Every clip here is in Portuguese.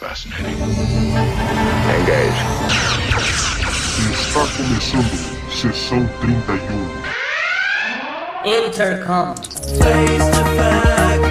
Fascinating. Engage. Está começando Sessão 31. Intercom. Face the fact,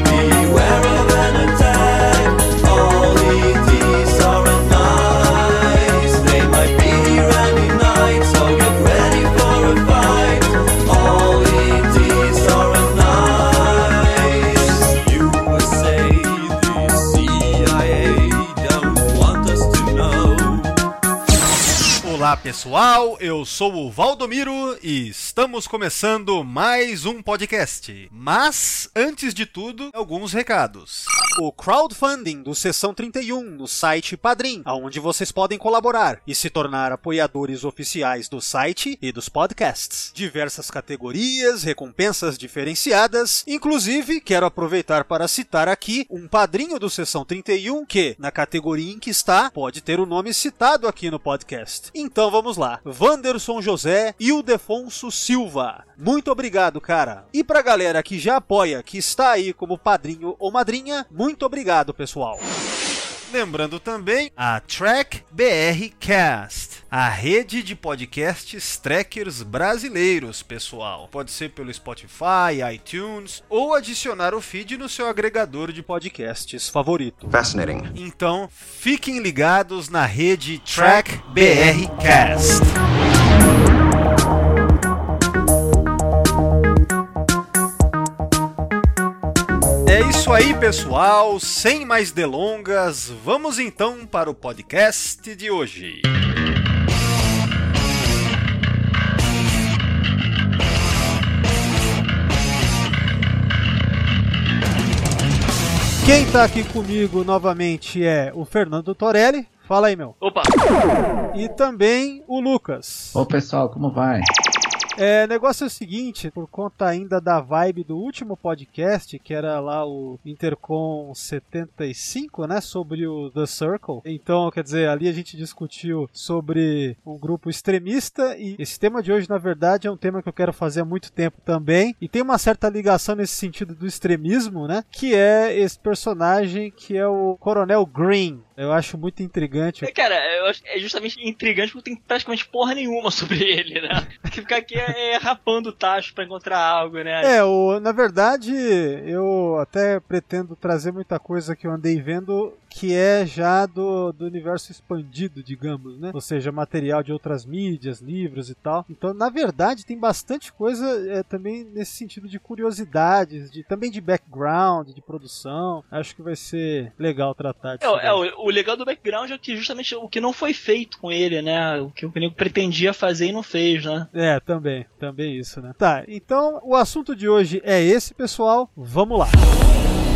pessoal, eu sou o Valdomiro e estamos começando mais um podcast. Mas, antes de tudo, alguns recados. O crowdfunding do Sessão 31 no site Padrim, onde vocês podem colaborar e se tornar apoiadores oficiais do site e dos podcasts. Diversas categorias, recompensas diferenciadas, inclusive quero aproveitar para citar aqui um padrinho do Sessão 31 que, na categoria em que está, pode ter o nome citado aqui no podcast. Então vamos lá. Wanderson José Ildefonso Silva. Muito obrigado, cara. E pra galera que já apoia, que está aí como padrinho ou madrinha, muito obrigado, pessoal. Lembrando também a Track BR Cast, a rede de podcasts trackers brasileiros, pessoal. Pode ser pelo Spotify, iTunes ou adicionar o feed no seu agregador de podcasts favorito. Fascinating. Então, fiquem ligados na rede Track BR Cast. É isso aí, pessoal. Sem mais delongas, vamos então para o podcast de hoje. Quem tá aqui comigo novamente é o Fernando Torelli. Fala aí, meu. Opa! E também o Lucas. Ô pessoal, como vai? É, negócio é o seguinte, por conta ainda da vibe do último podcast, que era lá o Intercom 75, né, sobre o The Circle. Então, quer dizer, ali a gente discutiu sobre um grupo extremista e esse tema de hoje, na verdade, é um tema que eu quero fazer há muito tempo também e tem uma certa ligação nesse sentido do extremismo, né, que é esse personagem que é o Coronel Green. Eu acho muito intrigante. É, Cara, eu acho é justamente intrigante porque tem praticamente porra nenhuma sobre ele, né? Que ficar aqui é, é rapando o tacho pra encontrar algo, né? É, o, na verdade, eu até pretendo trazer muita coisa que eu andei vendo que é já do, do universo expandido, digamos, né? Ou seja, material de outras mídias, livros e tal. Então, na verdade, tem bastante coisa é, também nesse sentido de curiosidades, de, também de background, de produção. Acho que vai ser legal tratar disso. É, é, o, o legal do background é que justamente o que não foi feito com ele, né? O que o nego pretendia fazer e não fez, né? É, também, também isso, né? Tá, então o assunto de hoje é esse, pessoal. Vamos lá. É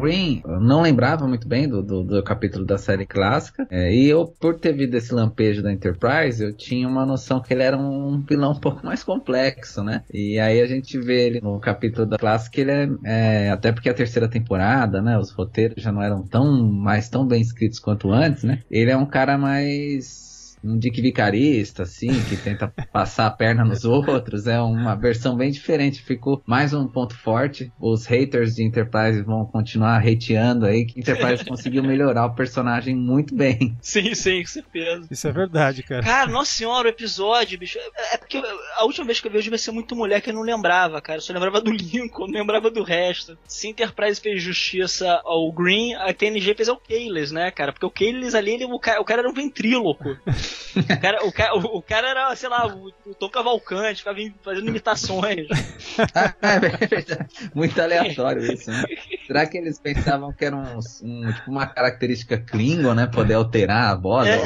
Green, não lembrava muito bem do, do, do capítulo da série clássica, é, e eu, por ter visto esse lampejo da Enterprise, eu tinha uma noção que ele era um vilão um pouco mais complexo, né? E aí a gente vê ele no capítulo da clássica, ele é, é até porque a terceira temporada, né? Os roteiros já não eram tão mais tão bem escritos quanto antes, né? Ele é um cara mais um dick vicarista, assim, que tenta passar a perna nos outros. É uma versão bem diferente. Ficou mais um ponto forte. Os haters de Enterprise vão continuar hateando aí, que Enterprise conseguiu melhorar o personagem muito bem. Sim, sim, com certeza. Isso é verdade, cara. Cara, nossa senhora, o episódio, bicho. É porque eu- a última vez que eu vi devia ser muito mulher que eu não lembrava, cara. Eu só lembrava do Lincoln, não lembrava do resto. Se Enterprise fez justiça ao Green, a TNG fez ao Kayles, né, cara? Porque o Kayles ali, ele, o, cara, o cara era um ventríloco. O cara, o, cara, o, cara era, sei lá, o, o Tom Cavalcante, ficava fazendo imitações. Ah, é verdade. Muito aleatório isso, né? Será que eles pensavam que era um, um- tipo uma característica Klingon, né? Poder alterar a voz, É.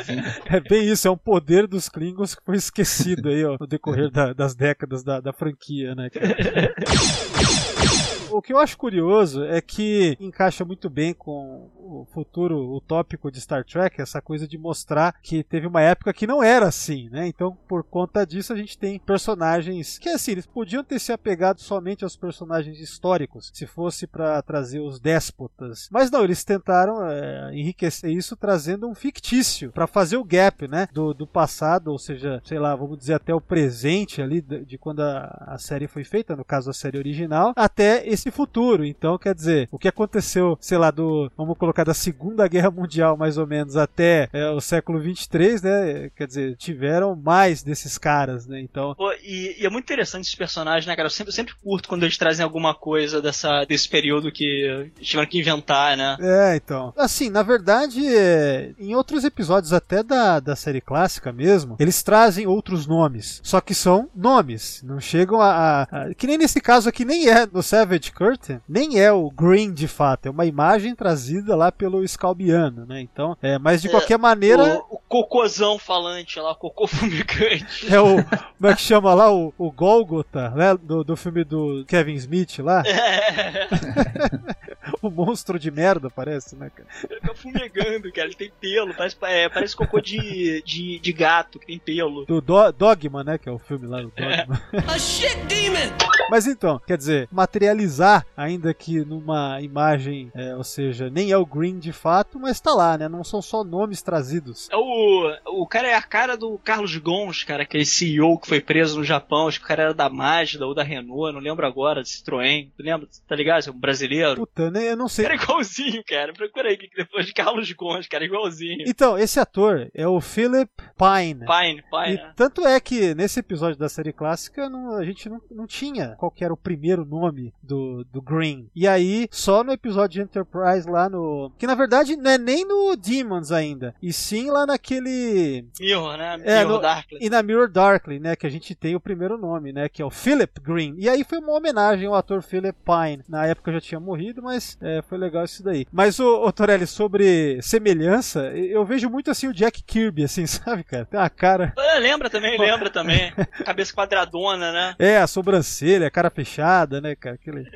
assim. É bem isso, é um poder dos Klingons que foi esquecido aí, ó, no decorrer da- das décadas da, da franquia, né, cara? O que eu acho curioso é que encaixa muito bem com o futuro utópico de Star Trek, essa coisa de mostrar que teve uma época que não era assim, né? Então, por conta disso, a gente tem personagens que, assim, eles podiam ter se apegado somente aos personagens históricos, se fosse para trazer os déspotas. Mas não, eles tentaram é, enriquecer isso trazendo um fictício para fazer o gap, né? Do, do passado, ou seja, sei lá, vamos dizer até o presente ali de, de quando a, a série foi feita, no caso a série original, até esse futuro. Então, quer dizer, o que aconteceu, sei lá, do, vamos colocar da Segunda Guerra Mundial mais ou menos até é, o século 23, né? Quer dizer, tiveram mais desses caras, né? Então, Pô, e, e é muito interessante esses personagens, né, cara? Eu sempre, sempre curto quando eles trazem alguma coisa dessa, desse período que tiveram que inventar, né? É, então. Assim, na verdade, é, em outros episódios até da, da série clássica mesmo, eles trazem outros nomes. Só que são nomes. Não chegam a, a- a- Que nem nesse caso aqui, nem é no Savage Curtain, nem é o Green de fato. É uma imagem trazida lá pelo Scalbiano, né? Então, é, mas de É, qualquer maneira. O, o cocôzão falante lá, o cocô fumegante. É o. Como é que chama lá? O, o Golgotha, né? Do, do filme do Kevin Smith lá. É, O monstro de merda, parece, né, cara? ele fica fumegando, cara. Ele tem pelo, parece, é, parece cocô de, de, de gato, que tem pelo. Do Do- Dogma, né? Que é o filme lá do Dogma. A shit demon! Mas então, quer dizer, materializar, ainda que numa imagem, é, ou seja, nem é o Green de fato, mas tá lá, né? Não são só nomes trazidos. É O, o cara é a cara do Carlos Gons, cara, aquele CEO que foi preso no Japão. Acho que o cara era da Mazda ou da Renault, não lembro agora, de Citroën. Tu lembra? Tá ligado? É um brasileiro. Puta, né? Eu não sei. Era igualzinho, cara. Procura aí que depois de Carlos Gons, cara, igualzinho. Então, esse ator é o Philip Pine. Pine, E Pine. né? tanto é que nesse episódio da série clássica não- a gente não, não tinha qual que era o primeiro nome do, do Green. E aí, só no episódio de Enterprise lá no. Que na verdade não é nem no Demons ainda. E sim lá naquele. Mirror, né? É, Mirror no- Darkly. E na Mirror Darkly, né? Que a gente tem o primeiro nome, né? Que é o Philip Green. E aí foi uma homenagem ao ator Philip Pine. Na época já tinha morrido, mas é, foi legal isso daí. Mas, o, Torelli, sobre semelhança, eu vejo muito assim o Jack Kirby, assim, sabe, cara? Tem uma cara. É, lembra também, lembra também. Cabeça quadradona, né? É, a sobrancelha, a cara fechada, né, cara? Aquele...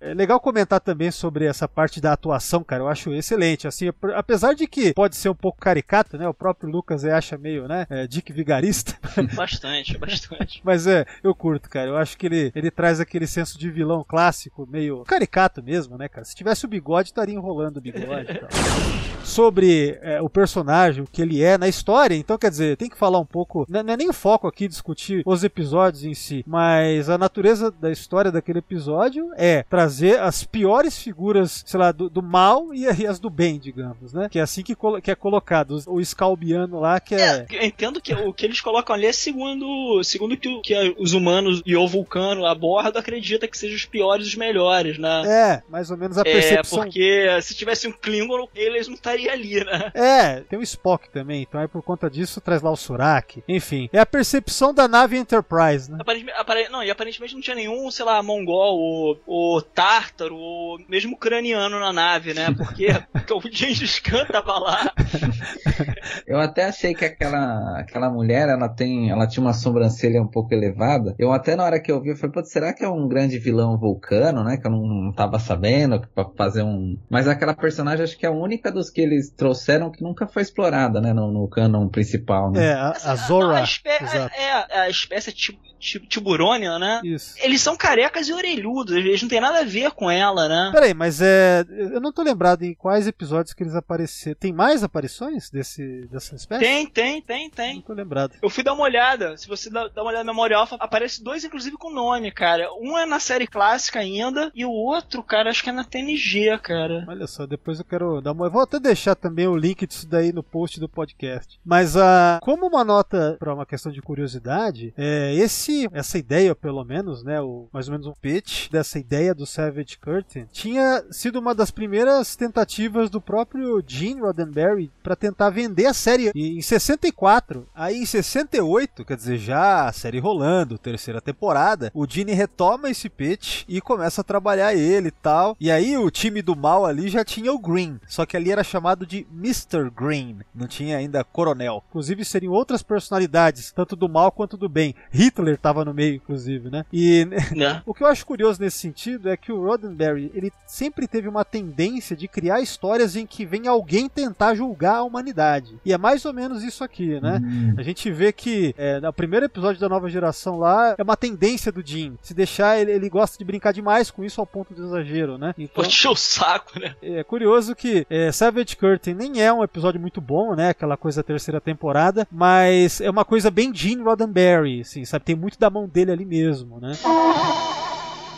É legal comentar também sobre essa parte da atuação, cara. Eu acho excelente. Assim, ap- apesar de que pode ser um pouco caricato, né? O próprio Lucas aí acha meio, né? é, Dick Vigarista. Bastante, bastante. Mas é, eu curto, cara. Eu acho que ele, ele traz aquele senso de vilão clássico, meio caricato mesmo, né, cara? Se tivesse o bigode, estaria enrolando o bigode e tal. Sobre é, o personagem, o que ele é na história, então quer dizer, tem que falar um pouco. Não não é nem o foco aqui discutir os episódios em si, mas a natureza da história daquele episódio é trazer as piores figuras, sei lá, do, do mal e as do bem, digamos, né? Que é assim que, que é colocado. O Scalbiano lá, que é. Eu entendo que o que eles colocam ali é segundo, segundo que, o- que os humanos e o vulcano a bordo acredita que sejam os piores e os melhores, né? É, mais ou menos a É, percepção. porque se tivesse um Klingon, eles não estariam ali, né? É, tem o Spock também, então aí por conta disso traz lá o Surak. Enfim, é a percepção da nave Enterprise, né? Aparentemente, apare- não, e aparentemente não tinha nenhum, sei lá, mongol, ou, ou tártaro, ou mesmo ucraniano na nave, né? Porque, porque o Gengis Khan tava lá. Eu até achei que aquela, aquela mulher, ela tem, ela tinha uma sobrancelha um pouco elevada. Eu até na hora que eu vi, eu falei, pô, será que é um grande vilão vulcano, né? Que eu não, não tava sabendo pra fazer um. Mas aquela personagem acho que é a única dos que eles trouxeram que nunca foi explorada, né? No, no canon principal, né? É, a, a Não, Zora. a, exato. é, a espécie ti- ti- tiburônia, né? Isso. Eles são carecas e orelhudos, eles não tem nada a ver com ela, né? Peraí, mas é. Eu não tô lembrado em quais episódios que eles apareceram. Tem mais aparições desse, dessa espécie? Tem, tem, tem, Não tem. tô lembrado. Eu fui dar uma olhada. Se você dá dá uma olhada na memória alfa, aparece dois, inclusive, com nome, cara. Um é na série clássica ainda, e o outro, cara, acho que é na TNG, cara. Olha só, depois eu quero dar uma. eu Vou até deixar também o link disso daí no post do podcast. Mas a como uma nota para uma questão de curiosidade, é, esse essa ideia pelo menos, né, o, mais ou menos um pitch dessa ideia do Savage Curtain tinha sido uma das primeiras tentativas do próprio Gene Roddenberry para tentar vender a série E em 64. Aí em 68, quer dizer, já a série rolando, terceira temporada, o Gene retoma esse pitch e começa a trabalhar ele e tal. E aí o time do mal ali já tinha o Green, só que ali era chamado de Mr. Green, não tinha ainda coronel. Inclusive seriam outras personalidades, tanto do mal quanto do bem. Hitler estava no meio, inclusive, né? E o que eu acho curioso nesse sentido é que o Roddenberry, ele sempre teve uma tendência de criar histórias em que vem alguém tentar julgar a humanidade. E é mais ou menos isso aqui, né? Hum. A gente vê que é, no primeiro episódio da nova geração lá é uma tendência do Jim. Se deixar, ele, ele gosta de brincar demais com isso ao ponto do exagero, né? Então, encheu o saco, né? é curioso que é, Savage Curtain nem é um episódio muito bom, né? Aquela coisa da terceira temporada, mas é uma coisa bem Gene Roddenberry, assim, sabe? Tem muito da mão dele ali mesmo, né?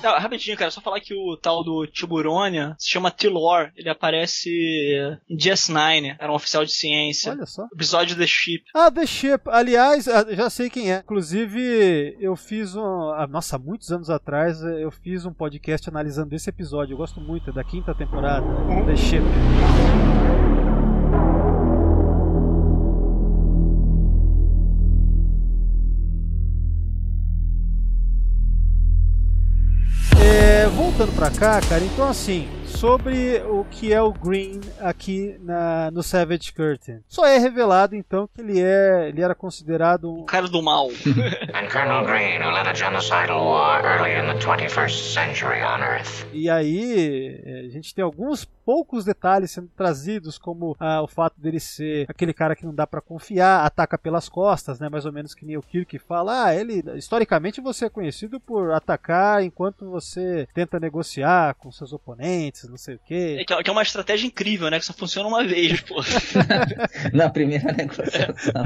Rapidinho, cara, só falar que o tal do Tiburônia se chama Tilor. Ele aparece em DS9, era um oficial de ciência. Olha só. Episódio The Ship. Ah, The Ship. Aliás, ah, já sei quem é. Inclusive, eu fiz um. ah, Nossa, há muitos anos atrás, eh, eu fiz um podcast analisando esse episódio. Eu gosto muito, é da quinta temporada. The Ship. Voltando pra cá, cara, então assim, sobre o que é o Green aqui na, no Savage Curtain. Só é revelado então que ele é, ele era considerado um O cara do mal. And Colonel Green, who led a genocidal war early in the 21st century on Earth. E aí, é, a gente tem alguns poucos detalhes sendo trazidos, como ah, o fato dele ser aquele cara que não dá pra confiar, ataca pelas costas, né? Mais ou menos que nem o Kirk fala. Ah, ele, historicamente, você é conhecido por atacar enquanto você tenta negociar com seus oponentes, não sei o quê. É que é que é uma estratégia incrível, né? Que só funciona uma vez, pô. Na primeira negociação.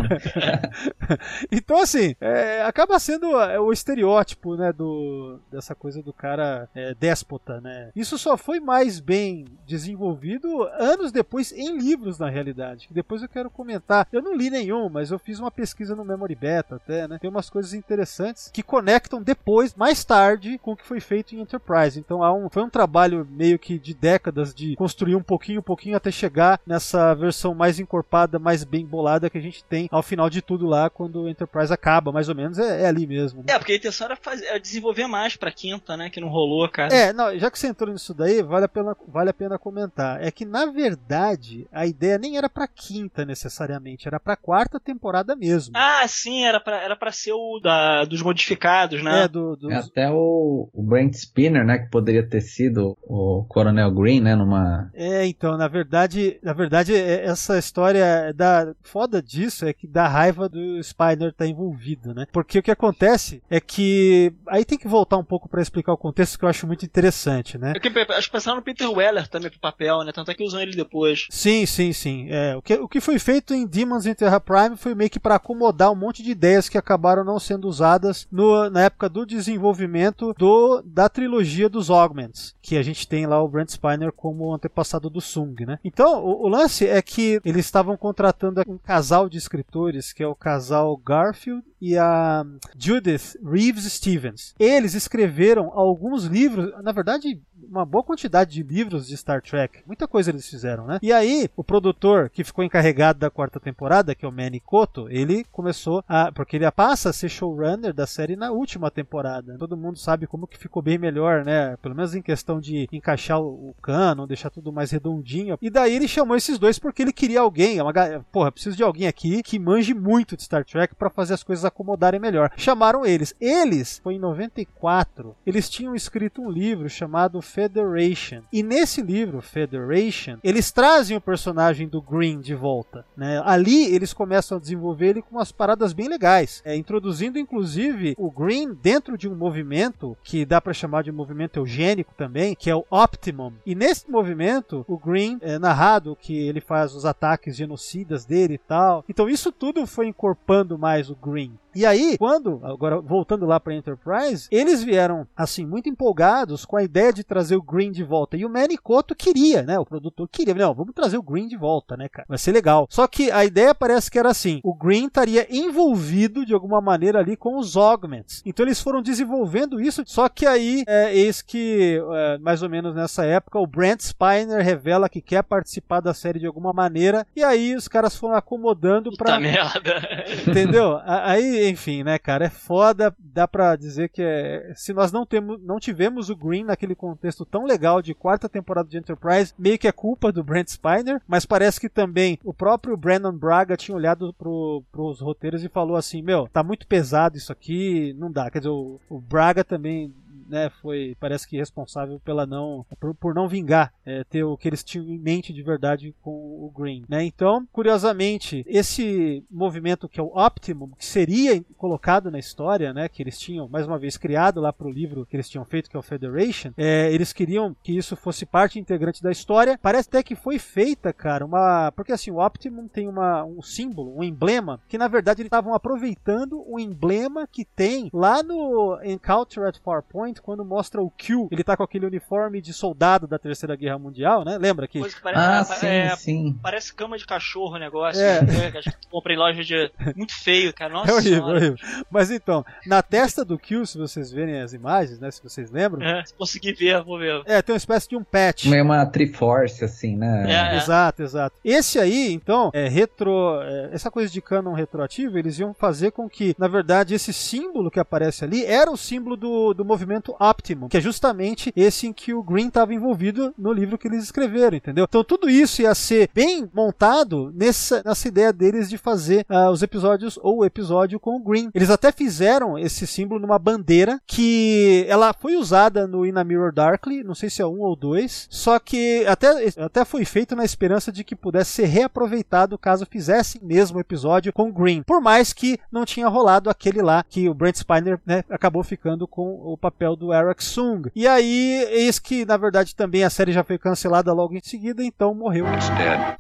então, assim, é, acaba sendo é, o estereótipo, né, do, dessa coisa do cara é, déspota, né? Isso só foi mais bem desenvolvido anos depois em livros, na realidade. Que depois eu quero comentar. Eu não li nenhum, mas eu fiz uma pesquisa no Memory Beta até, né? Tem umas coisas interessantes que conectam depois, mais tarde, com o que foi feito em Enterprise. Então há um, foi um trabalho meio que de décadas de construir um pouquinho, um pouquinho até chegar nessa versão mais encorpada, mais bem bolada que a gente tem ao final de tudo lá, quando o Enterprise acaba, mais ou menos, é, é ali mesmo. né? É, porque a intenção era, fazer, era desenvolver mais pra quinta, né? Que não rolou, cara. É, não, já que você entrou nisso daí, vale a pena, vale a pena comentar. É que, na verdade, a ideia nem era pra quinta necessariamente, era pra quarta temporada mesmo. Ah, sim, era pra, era pra ser o da, dos modificados, né? É, do, dos- É Até o, o Brent Spinner, né, que poderia ter sido o Coronel Green, né, numa... É, então, na verdade, na verdade, é- essa história da foda disso é que dá raiva do Spiner estar envolvido, né? Porque o que acontece é que aí tem que voltar um pouco pra explicar o contexto que eu acho muito interessante, né? Eu que- acho que pensaram no Peter Weller também pro papel, né? Tanto é que usam ele depois. Sim, sim, sim. É, o, que, o que foi feito em Demons in Terra Prime foi meio que para acomodar um monte de ideias que acabaram não sendo usadas no- na época do desenvolvimento do, da trilogia dos Augments, que a gente tem lá o Brent Spiner como antepassado do Sung, né? Então, o, o lance é que eles estavam contratando um casal de escritores, que é o casal Garfield e a Judith Reeves Stevens. Eles escreveram alguns livros, na verdade, uma boa quantidade de livros de Star Trek. Muita coisa eles fizeram, né? E aí, o produtor que ficou encarregado da quarta temporada, que é o Manny Koto, ele começou a. Porque ele passa a ser showrunner da série na última temporada. Todo mundo sabe como que ficou bem melhor, né? Pelo menos em questão de encaixar o, o canon, deixar tudo mais redondinho. E daí ele chamou esses dois porque ele queria alguém. Uma, ga- porra, preciso de alguém aqui que manje muito de Star Trek para fazer as coisas acomodarem melhor. Chamaram eles. Eles, foi em 94, eles tinham escrito um livro chamado Federation. E nesse livro, Federation, eles trazem o personagem do Green de volta. Né? Ali eles começam a desenvolver ele com umas paradas bem legais, é, introduzindo inclusive o Green dentro de um movimento que dá para chamar de movimento eugênico também, que é o Optimum. E nesse movimento, o Green é narrado que ele faz os ataques genocidas dele e tal. Então isso tudo foi encorpando mais o Green. E aí, quando, agora voltando lá para Enterprise, eles vieram assim muito empolgados com a ideia de trazer o Green de volta. E o Manny Koto queria, né? O produtor queria, não, vamos trazer o Green de volta, né, cara? Vai ser legal. Só que a ideia parece que era assim: o Green estaria envolvido de alguma maneira ali com os Augments. Então eles foram desenvolvendo isso. Só que aí, é, eis que é, mais ou menos nessa época, o Brent Spiner revela que quer participar da série de alguma maneira. E aí os caras foram acomodando para merda. Entendeu? Aí, enfim, né, cara, é foda. Dá pra dizer que é, se nós não temos, não tivemos o Green naquele contexto tão legal de quarta temporada de Enterprise, meio que é culpa do Brent Spiner, mas parece que também o próprio Brandon Braga tinha olhado pro, pros roteiros e falou assim: Meu, tá muito pesado isso aqui, não dá. Quer dizer, o, o Braga também né, foi parece que responsável pela não por, por não vingar é, ter o que eles tinham em mente de verdade com o Green, né? Então, curiosamente, esse movimento que é o Optimum, que seria colocado na história, né, que eles tinham mais uma vez criado lá para o livro que eles tinham feito, que é o Federation, é, eles queriam que isso fosse parte integrante da história. Parece até que foi feita, cara, uma porque assim o Optimum tem uma, um símbolo, um emblema que na verdade eles estavam aproveitando o emblema que tem lá no Encounter at Farpoint quando mostra o Q, ele tá com aquele uniforme de soldado da Terceira Guerra Mundial, né? Lembra que Coisa que parece, Ah, é, sim, é, sim. parece cama de cachorro o negócio. É. né, que compra em loja de. Muito feio, cara. Nossa é horrível, senhora. horrível. Mas então, na testa do Q, se vocês verem as imagens, né, se vocês lembram, É, se conseguir ver, vou ver. é, tem uma espécie de um patch. Meio uma Triforce, assim, né? É. Exato, exato. Esse aí, então, é retro. é, essa coisa de canon retroativo, eles iam fazer com que, na verdade, esse símbolo que aparece ali era o símbolo do, do movimento Optimum, que é justamente esse em que o Green estava envolvido no livro que eles escreveram, entendeu? Então tudo isso ia ser bem montado nessa, nessa ideia deles de fazer ah, os episódios ou o episódio com o Green. Eles até fizeram esse símbolo numa bandeira que ela foi usada no In a Mirror Darkly, não sei se é um ou dois, só que até, até foi feito na esperança de que pudesse ser reaproveitado caso fizessem mesmo o episódio com o Green. Por mais que não tinha rolado aquele lá que o Brent Spiner né, acabou ficando com o papel do Eric Sung. E aí, eis que na verdade também a série já foi cancelada logo em seguida, então morreu.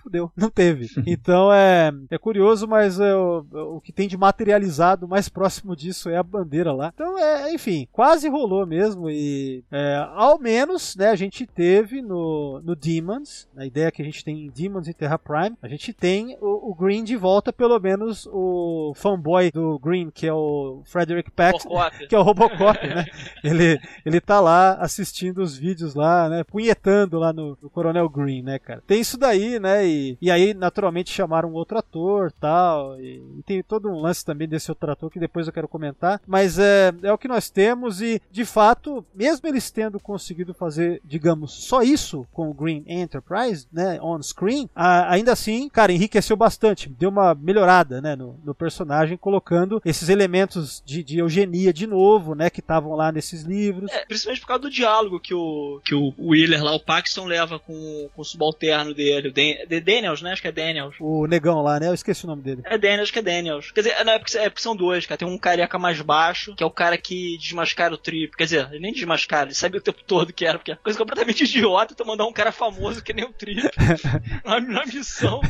Fudeu, não teve. Então é, é curioso, mas é, o, o que tem de materializado mais próximo disso é a bandeira lá. Então é, enfim, quase rolou mesmo e é, ao menos, né, a gente teve no, no Demons, a ideia que a gente tem em Demons e Terra Prime, a gente tem o, o Green de volta, pelo menos o fanboy do Green, que é o Frederick Robocop. que é o Robocop, né? Ele, ele tá lá assistindo os vídeos lá, né? Punhetando lá no, no Coronel Green, né, cara? Tem isso daí, né? E, e aí, naturalmente, chamaram outro ator tal. E, e tem todo um lance também desse outro ator que depois eu quero comentar. Mas é, é o que nós temos e, de fato, mesmo eles tendo conseguido fazer, digamos, só isso com o Green Enterprise, né? On screen, a- ainda assim, cara, enriqueceu bastante. Deu uma melhorada, né? No, no personagem, colocando esses elementos de, de eugenia de novo, né? Que estavam lá nesses livros. É, principalmente por causa do diálogo que o, que o Wheeler lá, o Paxton, leva com, com o subalterno dele, o Dan, de Daniels, né? Acho que é Daniels. O negão lá, né? Eu esqueci o nome dele. É Daniels, acho que é Daniels. Quer dizer, não, é porque, é porque são dois, cara. Tem um careca mais baixo, que é o cara que desmascara o Trip. Quer dizer, ele nem desmascara, ele sabe o tempo todo que era, porque é coisa completamente idiota tu mandar um cara famoso que nem o Trip na missão.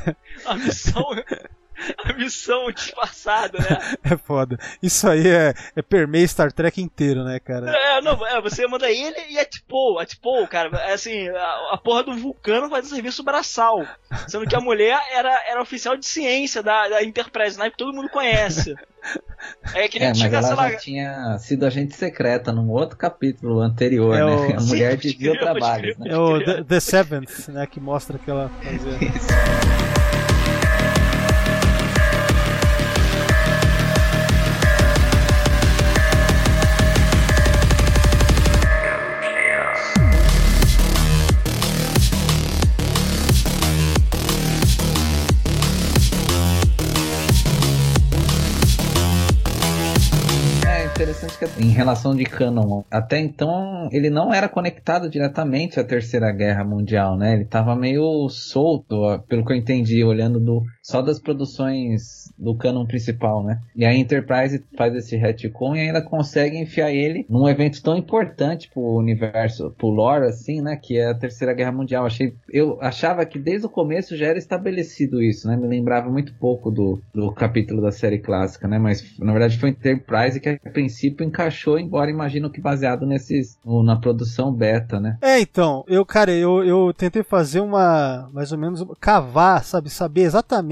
A missão. A missão disfarçada, né? É foda. Isso aí é, é permeia Star Trek inteiro, né, cara? É, não, é, você manda ele e a Tipo, a Tipo, cara, é assim, a, a porra do vulcano faz um serviço braçal. Sendo que a mulher era, era oficial de ciência da, da Enterprise, né, que todo mundo conhece. É que nem É, mas ela sei lá. já tinha sido agente secreta num outro capítulo anterior, É né? o- A Sim, mulher crer, pode trabalhos, né? É o The, The Seventh, né? Que mostra que ela fazia. Em relação de Canon, até então ele não era conectado diretamente à Terceira Guerra Mundial, né? Ele tava meio solto, pelo que eu entendi, olhando do, só das produções do Canon principal, né? E a Enterprise faz esse retcon e ainda consegue enfiar ele num evento tão importante pro universo, pro lore, assim, né? Que é a Terceira Guerra Mundial. Achei, eu achava que desde o começo já era estabelecido isso, né? Me lembrava muito pouco do, do capítulo da série clássica, né? Mas na verdade foi Enterprise que a princípio encaixou, embora imagino que baseado nesses na produção beta, né? É, então, eu, cara, eu, eu tentei fazer uma, mais ou menos, cavar, sabe, saber exatamente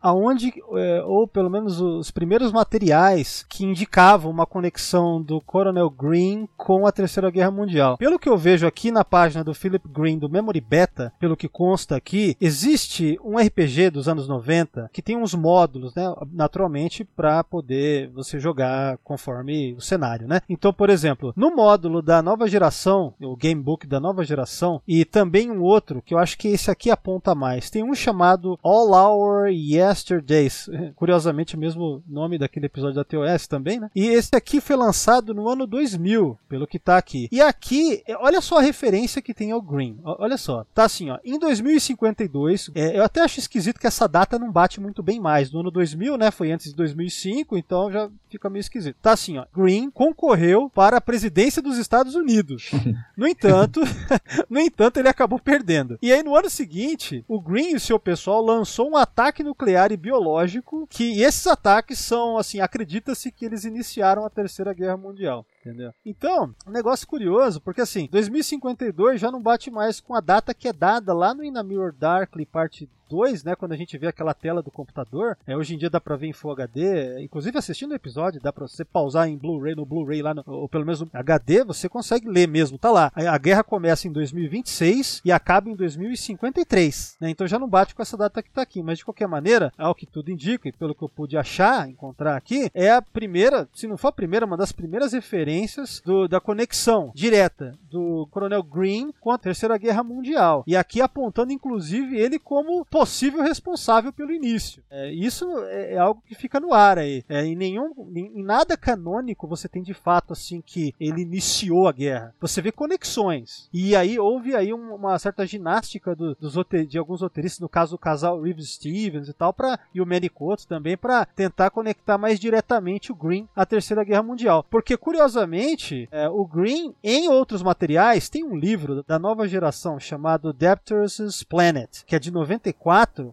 aonde, é, ou pelo menos os primeiros materiais que indicavam uma conexão do Coronel Green com a Terceira Guerra Mundial. Pelo que eu vejo aqui na página do Philip Green do Memory Beta, pelo que consta aqui, existe um RPG dos anos 90 que tem uns módulos, né, naturalmente, para poder você jogar conforme o cenário, né? Então, por exemplo, no módulo da nova geração, o Gamebook da nova geração, e também um outro, que eu acho que esse aqui aponta mais, tem um chamado All Our Yesterdays, curiosamente o mesmo nome daquele episódio da TOS também, né? E esse aqui foi lançado no ano 2000, pelo que tá aqui. E aqui, é, olha só a referência que tem ao Green. Olha só, tá assim, ó, em 2052, é, eu até acho esquisito que essa data não bate muito bem mais. No ano 2000, né, foi antes de 2005, então já fica meio esquisito. Tá assim, ó, Green concorreu para a presidência dos Estados Unidos. No entanto, no entanto, ele acabou perdendo. E aí, no ano seguinte, o Green e seu pessoal lançou um ataque nuclear e biológico, que esses ataques são, assim, acredita-se que eles iniciaram a Terceira Guerra Mundial. Entendeu? Então, um negócio curioso, porque assim, 2052 já não bate mais com a data que é dada lá no In a Mirror Darkly parte 2, né, quando a gente vê aquela tela do computador, é, hoje em dia dá pra ver em Full HD, inclusive assistindo o episódio, dá pra você pausar em Blu-ray, no Blu-ray lá, no, ou pelo menos no HD, você consegue ler mesmo, tá lá. A, a guerra começa em 2026 e acaba em 2053, né, então já não bate com essa data que tá aqui, mas de qualquer maneira, ao que tudo indica, e pelo que eu pude achar, encontrar aqui, é a primeira, se não for a primeira, uma das primeiras referências do, da conexão direta do Coronel Green com a Terceira Guerra Mundial. E aqui apontando, inclusive, ele como possível responsável pelo início. É, isso é, é algo que fica no ar aí. É, em nenhum, em, nada canônico você tem de fato assim que ele iniciou a guerra. Você vê conexões. E aí houve aí um- uma certa ginástica do- dos de alguns roteiristas, no caso o casal Reeves Stevens e tal, pra, e o Manicoto também, para tentar conectar mais diretamente o Green à Terceira Guerra Mundial. Porque, curiosamente, é, o Green, em outros materiais, tem um livro da nova geração chamado Debtors' Planet, que é de 94,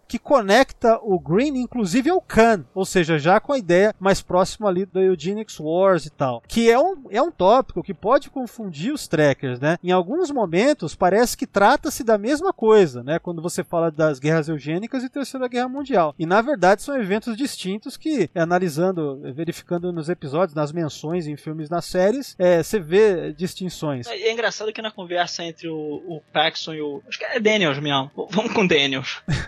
que conecta o Green, inclusive, ao Khan, ou seja, já com a ideia mais próxima ali do Eugenics Wars e tal, que é um, é um tópico que pode confundir os trackers, né? Em alguns momentos parece que trata-se da mesma coisa, né? Quando você fala das guerras eugênicas e Terceira Guerra Mundial. E na verdade são eventos distintos que, analisando, verificando nos episódios, nas menções em filmes, nas séries, é, você vê distinções. É engraçado que na conversa entre o, o Paxson e o. Acho que é Daniels mesmo. Vamos com Daniels.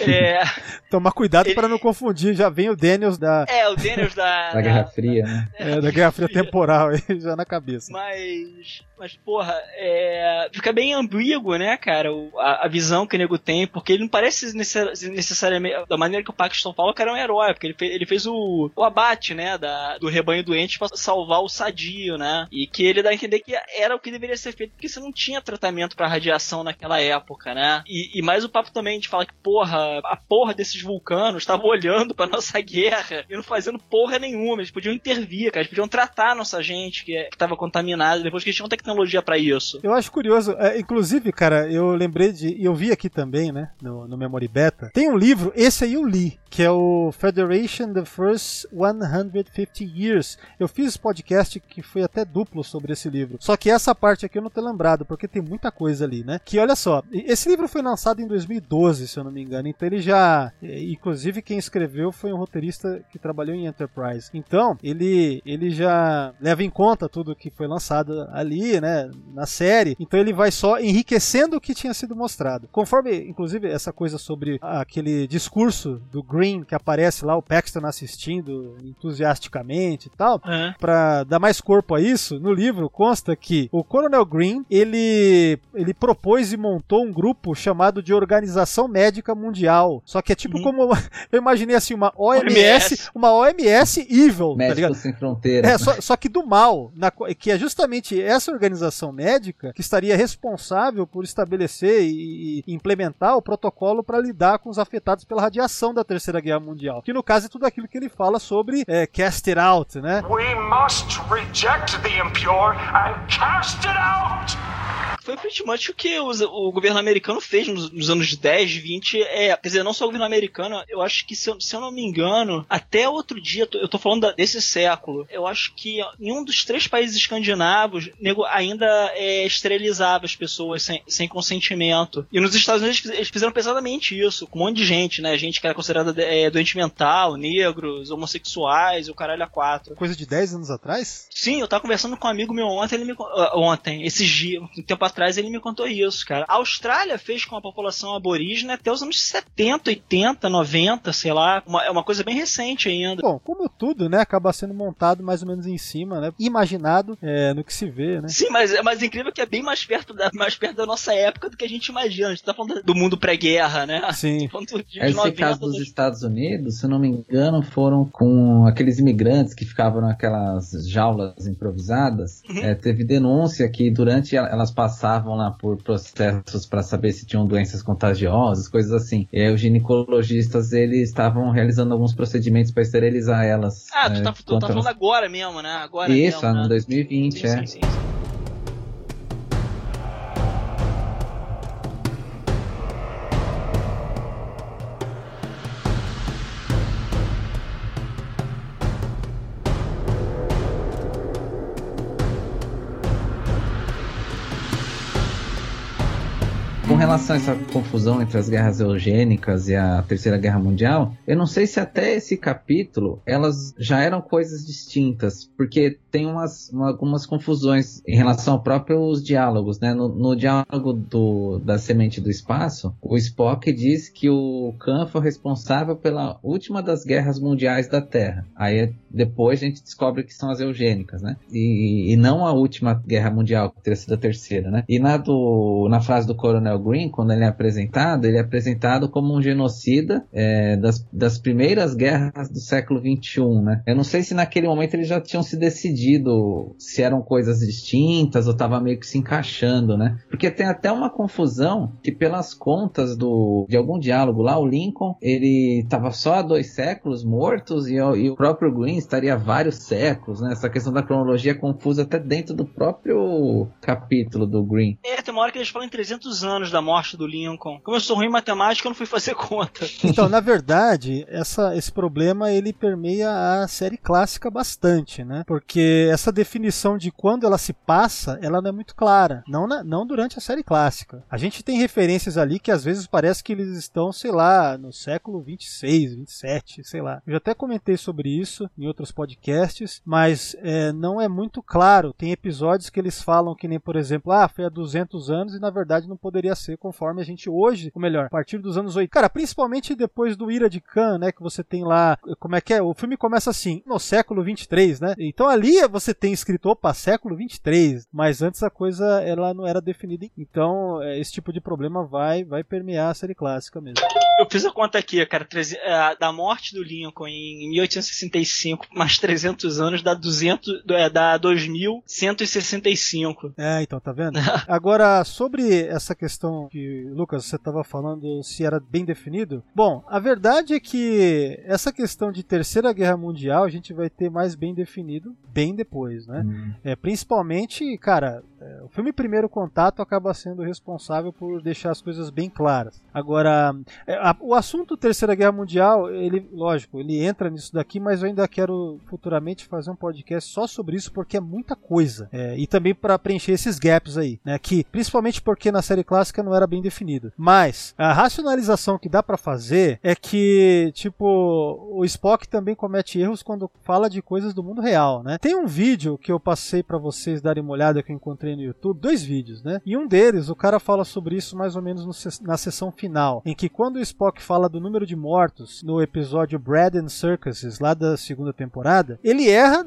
é, Tomar cuidado Ele- para não confundir, já vem o Daniels da, é, o Daniels da. Da Guerra Fria, né? é, da Guerra Fria temporal aí, já na cabeça. Mas, mas porra, é, fica bem ambíguo, né, cara, o- a, a visão que o nego tem, porque ele não parece necess- necessariamente, da maneira que o Paxton fala, que era um herói, porque ele, fe- ele fez o, o abate, né, da, do rebanho doente pra salvar o sadio, né, e que ele dá a entender que era o que deveria ser feito, porque você não tinha tratamento pra radiação naquela época, né, e, e mais o papo também de falar que, porra, a porra desses vulcanos estavam olhando pra nossa guerra e não fazendo porra nenhuma, eles podiam intervir, cara, eles podiam tratar a nossa gente que, que tava contaminada, depois que eles tinham tecnologia pra isso. Eu acho curioso, é, inclusive, cara, eu lembrei de. E eu vi aqui também, né, no, no Memory Beta. Tem um livro, esse aí eu li, que é o Federation The First 150 Years. Eu fiz podcast que foi até duplo sobre esse livro. Só que essa parte aqui eu não tô lembrado, porque tem muita coisa ali, né? Que olha só, esse livro foi lançado em 2012, se eu não me engano. Então ele já. é, Inclusive, quem escreveu foi um roteirista que trabalhou em Enterprise. Então, ele, ele já leva em conta tudo que foi lançado ali, né? Na série. Então ele vai só enriquecendo o que tinha sido mostrado. Conforme, inclusive, essa coisa sobre aquele discurso do Green que aparece lá, o Paxton assistindo entusiasticamente e tal. É. Pra dar mais corpo a isso, no livro consta que o Coronel Green ele, ele propôs e montou um grupo chamado de Organização Médica Mundial. Só que é tipo Uhum. como eu imaginei assim uma OMS, OMS. uma OMS evil, tá ligado? Médicos Sem Fronteiras. É, só, só que do mal, na que é justamente essa organização médica que estaria responsável por estabelecer e, e implementar o protocolo para lidar com os afetados pela radiação da Terceira Guerra Mundial. Que no caso é tudo aquilo que ele fala sobre é, cast it out, né? We must reject the impure and cast it out! Foi pretty much o que os- o governo americano fez nos, nos anos 10, 20. É, quer dizer, não só o governo americano, eu acho que, se eu, se eu não me engano, até outro dia, eu tô- falando da- desse século, eu acho que em um dos três países escandinavos, nego ainda é, esterilizava as pessoas sem, sem consentimento. E nos Estados Unidos eles fiz- eles fizeram pesadamente isso, com um monte de gente, né? Gente que era considerada é, doente mental, negros, homossexuais, o caralho a quatro. Coisa de 10 anos atrás? Sim, eu tava conversando com um amigo meu ontem, ele me ah, ontem, esses dias, um tempo atrás, atrás ele me contou isso, cara. A Austrália fez com a população aborígene até os anos 70, 80, 90, sei lá. Uma, é uma coisa bem recente ainda. Bom, como tudo, né, acaba sendo montado mais ou menos em cima, né, imaginado é, no que se vê, né. Sim, mas, mas é incrível que é bem mais perto, da, mais perto da nossa época do que a gente imagina. A gente tá falando do mundo pré-guerra, né? Sim. Falando de Esse 90, caso dos dos- Estados Unidos, se eu não me engano, foram com aqueles imigrantes que ficavam naquelas jaulas improvisadas. Uhum. É, teve denúncia que durante el- elas passavam lá por processos para saber se tinham doenças contagiosas, coisas assim. E aí os ginecologistas eles estavam realizando alguns procedimentos para esterilizar elas. Ah, tu é, tá, tu tá falando agora mesmo, né? Agora Isso, mesmo, ano né? 2020, Sim, é. sim, sim, sim. Relação a essa confusão entre as guerras eugênicas e a Terceira Guerra Mundial, eu não sei se até esse capítulo elas já eram coisas distintas, porque tem umas, uma- algumas confusões em relação aos próprios diálogos, né? No, no diálogo do, da Semente do Espaço, o Spock diz que o Khan foi responsável pela última das guerras mundiais da Terra. Aí depois a gente descobre que são as eugênicas, né? E, e não a última guerra mundial, que teria sido a terceira, né? E na, do, na frase do Coronel Green, quando ele é apresentado, ele é apresentado como um genocida é, das, das primeiras guerras do século XXI, né? Eu não sei se naquele momento eles já tinham se decidido se eram coisas distintas ou estava meio que se encaixando, né? Porque tem até uma confusão que pelas contas do, de algum diálogo lá, o Lincoln, ele estava só há dois séculos mortos e, e o próprio Green estaria há vários séculos, né? Essa questão da cronologia é confusa até dentro do próprio capítulo do Green. É, tem uma hora que eles falam em 300 anos da morte do Lincoln. Como eu sou ruim em matemática, eu não fui fazer conta. Então, na verdade, essa, esse problema ele permeia a série clássica bastante, né? Porque essa definição de quando ela se passa, ela não é muito clara. Não, na- não durante a série clássica. A gente tem referências ali que às vezes parece que eles estão, sei lá, no século 26, 27, sei lá. Eu já até comentei sobre isso em outros podcasts, mas é, não é muito claro. Tem episódios que eles falam que nem, por exemplo, ah, foi há 200 anos e na verdade não poderia ser conforme a gente hoje, ou melhor, a partir dos anos 80. Cara, principalmente depois do Ira de Khan, né, que você tem lá, como é que é? O filme começa assim, no século 23, né? Então ali você tem escrito, opa, século 23, mas antes a coisa ela não era definida. Então, é, esse tipo de problema vai vai permear a série clássica mesmo. Eu fiz a conta aqui, cara, é, da morte do Lincoln em 1865, mais 300 anos, dá 200, é, dá 2165. É, então, tá vendo? Agora, sobre essa questão que, Lucas, você estava falando se era bem definido. Bom, a verdade é que essa questão de Terceira Guerra Mundial a gente vai ter mais bem definido bem depois, né? É, principalmente, cara, é, o filme Primeiro Contato acaba sendo responsável por deixar as coisas bem claras. Agora, é, o assunto Terceira Guerra Mundial, ele, lógico, ele entra nisso daqui, mas eu ainda quero futuramente fazer um podcast só sobre isso porque é muita coisa. É, e também para preencher esses gaps aí, né? Que principalmente porque na série clássica não era bem definido. Mas a racionalização que dá para fazer é que, tipo, o Spock também comete erros quando fala de coisas do mundo real, né? Tem um vídeo que eu passei para vocês darem uma olhada que eu encontrei no YouTube, dois vídeos, né? E um deles, o cara fala sobre isso mais ou menos no na sessão final, em que quando o Spock fala do número de mortos no episódio Bread and Circuses, lá da segunda temporada, ele erra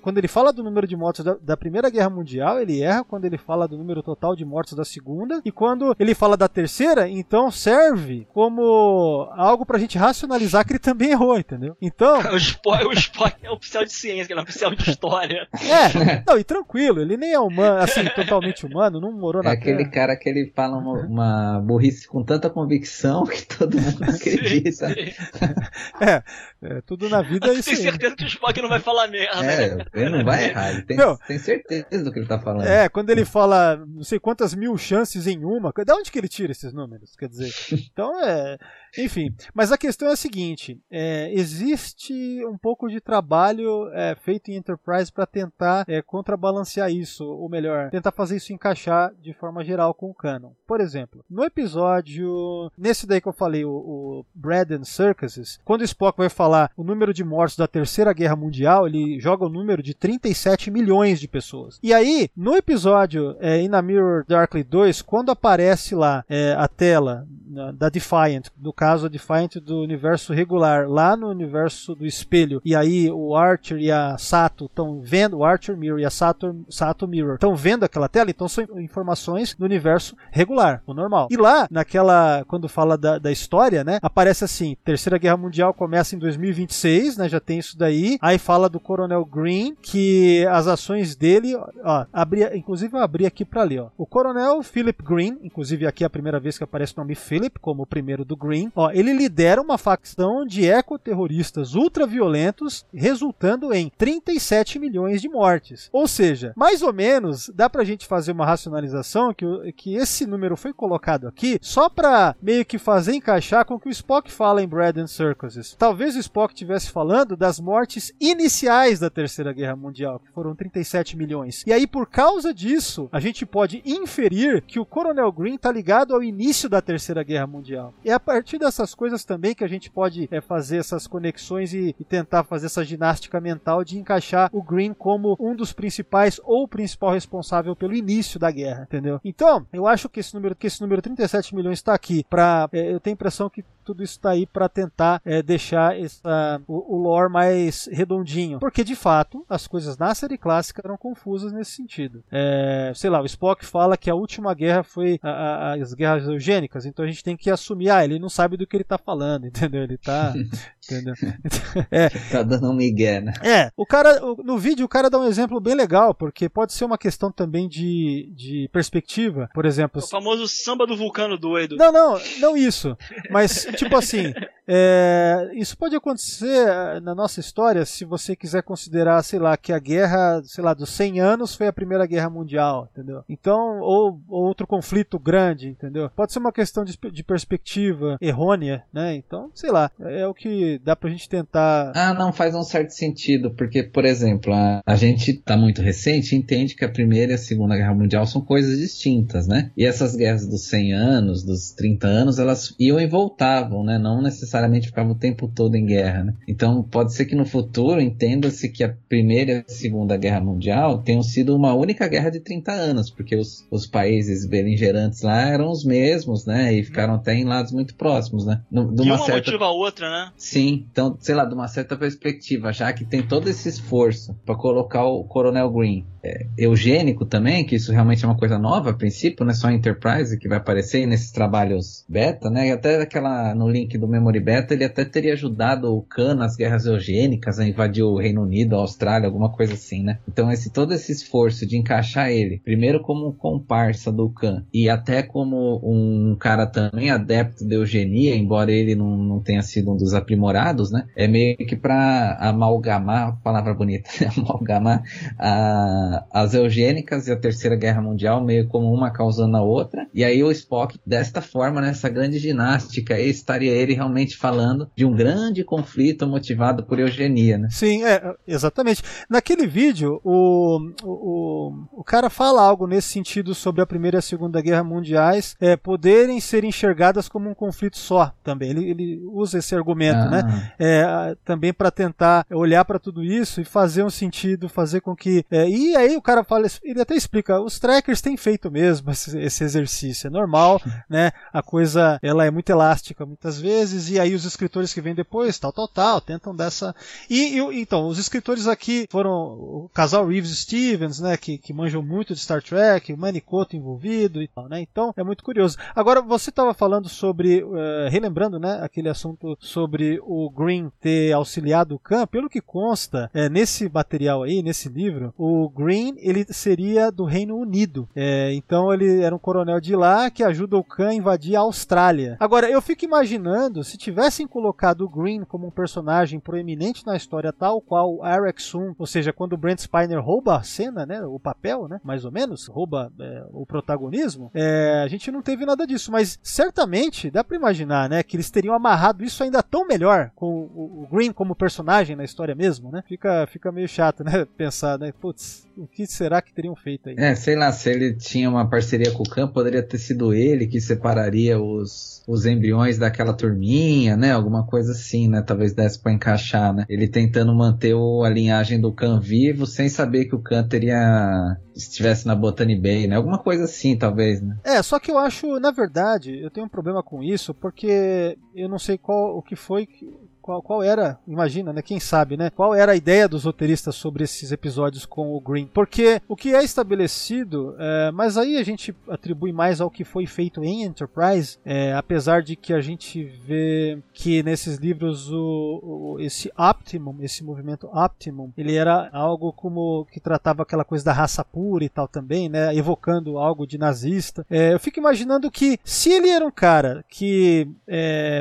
quando ele fala do número de mortos da, da Primeira Guerra Mundial, ele erra quando ele fala do número total de mortos da Segunda, e quando ele fala da Terceira, então serve como algo pra gente racionalizar que ele também errou, entendeu? Então, O Spock, o Spock é oficial de ciência, ele é oficial de história. é, não, e tranquilo, ele nem é humano, assim, totalmente humano, não morou É na aquele Terra. cara que ele fala uma, uma burrice com tanta convicção que todo mundo acredita. Sim, sim. É, é, tudo na vida é Você isso tem certeza que o Spock não vai falar merda, né? É, ele não vai errar, ele tem, Meu. tem certeza do que ele tá falando. É, quando ele fala não sei quantas mil chances em uma, da onde que ele tira esses números? Quer dizer, então é. Enfim, mas a questão é a seguinte: é, existe um pouco de trabalho é, feito em Enterprise para tentar é, contrabalancear isso, ou melhor, tentar, tentar fazer isso encaixar de forma geral com o canon. Por exemplo, no episódio. Nesse daí que eu falei, o, o Bread and Circuses, quando o Spock vai falar o número de mortos da Terceira Guerra Mundial, ele joga o número de 37 milhões de pessoas. E aí, no episódio é, In a Mirror Darkly 2, quando aparece lá é, a tela da Defiant, no caso a Defiant do universo regular, lá no universo do espelho, e aí o Archer e a Sato estão vendo, o Archer Mirror e a Sato, Sato Mirror estão vendo aquela tela, então são informações do universo regular, o normal. E lá, naquela, quando fala da, da história, né, aparece assim, Terceira Guerra Mundial começa em 2026, né, já tem isso daí, aí fala do Coronel Green, que as ações dele, ó, abri, inclusive eu abri aqui para ler, ó, o Coronel Philip Green, inclusive aqui é a primeira vez que aparece o nome Philip, como o primeiro do Green, ó, ele lidera uma facção de ecoterroristas ultraviolentos, resultando em 37 milhões de mortes. Ou seja, mais ou menos, dá pra gente fazer uma racionalização que, que esse número foi colocado aqui só pra meio que fazer encaixar com o que o Spock fala em Bread and Circuses. Talvez o Spock estivesse falando das mortes iniciais da Terceira Guerra Mundial, que foram 37 milhões. E aí, por causa disso, a gente pode inferir que o Coronel Green está ligado ao início da Terceira Guerra Mundial. É a partir dessas coisas também que a gente pode é, fazer essas conexões e, e tentar fazer essa ginástica mental de encaixar o Green como um dos principais ou principal responsável pelo início da guerra, entendeu? Então, eu acho que esse número, que esse número 37 milhões está aqui para, eu tenho a impressão que tudo isso está aí para tentar é, deixar essa, o, o lore mais redondinho, porque de fato as coisas na série clássica eram confusas nesse sentido. É, sei lá, o Spock fala que a última guerra foi a- a- as guerras eugênicas, então a gente tem que assumir, ah, ele não sabe do que ele tá falando, entendeu? Ele tá, entendeu? É, Tá dando um migué, né? é, o cara, o- no vídeo o cara dá um exemplo bem legal, porque pode ser uma questão também de, de perspectiva, por exemplo. O famoso samba do vulcano doido. Não, não, não isso. Mas, tipo assim, é, isso pode acontecer eh, na nossa história se você quiser considerar, sei lá, que a guerra, sei lá, dos 100 anos foi a Primeira Guerra Mundial, entendeu? Então, ou, ou outro conflito grande, entendeu? Pode ser uma questão de, de perspectiva errônea, né? Então, sei lá, é o que dá pra gente tentar. Ah, não faz um certo sentido, porque, por exemplo, a, a gente tá muito recente entende que a Primeira e a Segunda Guerra Mundial são coisas distintas, né? E essas guerras dos 100 anos, dos 30 anos, elas iam e voltavam, né? Não necessariamente ficavam o tempo todo em guerra, né? Então, pode ser que no futuro entenda-se que a Primeira e a Segunda Guerra Mundial tenham sido uma única guerra de 30 anos, porque os, os países beligerantes lá eram os mesmos, né? E ficaram até em lados muito próximos, né? No- de uma uma certa motiva a outra, né? Sim, então, sei lá, de uma certa perspectiva, já que tem todo esse esforço para colocar o Coronel Green é, eugênico também, que isso realmente é uma coisa nova a princípio, não é só a Enterprise que vai aparecer nesses trabalhos beta, né? E até aquela no link do Memory Ele até teria ajudado o Khan nas guerras eugênicas a invadir o Reino Unido, a Austrália, alguma coisa assim, né? Então, esse todo esse esforço de encaixar ele, primeiro como comparsa do Khan e até como um cara também adepto de eugenia, embora ele não, não tenha sido um dos aprimorados, né? É meio que para amalgamar, palavra bonita, né? amalgamar a- as eugênicas e a Terceira Guerra Mundial, meio como uma causando a outra. E aí o Spock, desta forma, nessa grande ginástica, estaria ele realmente falando de um grande conflito motivado por eugenia, né? Sim, é, exatamente. Naquele vídeo, o, o, o, cara fala algo nesse sentido sobre a Primeira e a Segunda Guerra Mundiais é, poderem ser enxergadas como um conflito só também. Ele, ele usa esse argumento, Ah. né? É, também para tentar olhar para tudo isso e fazer um sentido, fazer com que. é, e aí o cara fala, ele até explica, os trackers têm feito mesmo esse, esse exercício, é normal, né? A coisa ela é muito elástica muitas vezes, e aí os escritores que vêm depois, tal, tal, tal, tentam dessa. E, e então, os escritores aqui foram o casal Reeves Stevens, né? Que, que manjam muito de Star Trek, o Manicoto envolvido e tal, né? Então é muito curioso. Agora, você estava falando sobre, eh, relembrando, né? Aquele assunto sobre o Green ter auxiliado o Khan, pelo que consta eh, nesse material aí, nesse livro, o Green ele seria do Reino Unido. Eh, então ele era um coronel de lá que ajuda o Khan a invadir a Austrália. Agora, eu fico imaginando se tivessem colocado o Green como um personagem proeminente na história, tal qual Eric Sun, ou seja, quando o Brent Spiner rouba a cena, né, o papel, né, mais ou menos, rouba é, o protagonismo, é, a gente não teve nada disso, mas certamente dá pra imaginar, né, que eles teriam amarrado isso ainda tão melhor com o, o Green como personagem na história mesmo, né? Fica, fica meio chato, né, pensar, né, putz, o que será que teriam feito aí? É, sei lá, se ele tinha uma parceria com o Khan, poderia ter sido ele que separaria os, os embriões daquela turminha, né? Alguma coisa assim, né? Talvez desse pra encaixar, né? Ele tentando manter o, a linhagem do Khan vivo sem saber que o Khan teria estivesse na Botany Bay, né? Alguma coisa assim, talvez, né? É, só que eu acho, na verdade, eu tenho um problema com isso, porque eu não sei qual o que foi que, qual, qual, era, imagina, né? Quem sabe, né? Qual era a ideia dos roteiristas sobre esses episódios com o Green? Porque o que é estabelecido, é, mas aí a gente atribui mais ao que foi feito em Enterprise, é, apesar de que a gente vê que nesses livros o, o, esse Optimum, esse movimento Optimum, ele era algo como que tratava aquela coisa da raça pura e tal também, né? Evocando algo de nazista. É, eu fico imaginando que se ele era um cara que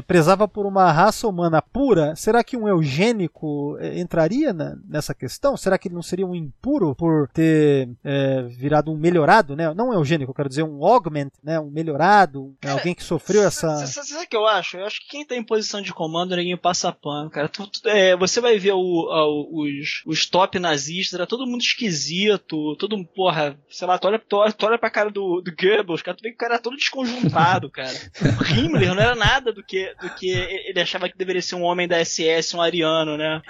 prezava por uma raça humana pura será que um eugênico é, entraria na, nessa questão? Será que ele não seria um impuro por ter é, virado um melhorado, né? Não um eugênico, eu quero dizer um augment, né? Um melhorado, Cara, alguém que sofreu essa. Sabe o que eu acho? Eu acho que quem tá em posição de comando ninguém passa pano, cara. Tu, tu, é, você vai ver o, o, os, os top nazistas, era todo mundo esquisito, todo porra, sei lá, tu olha, tu, tu olha pra cara do, do Goebbels, cara, tu vê que o cara era todo desconjuntado, cara. O Himmler não era nada do que, do que ele achava que deveria ser um homem da SS, um ariano, né?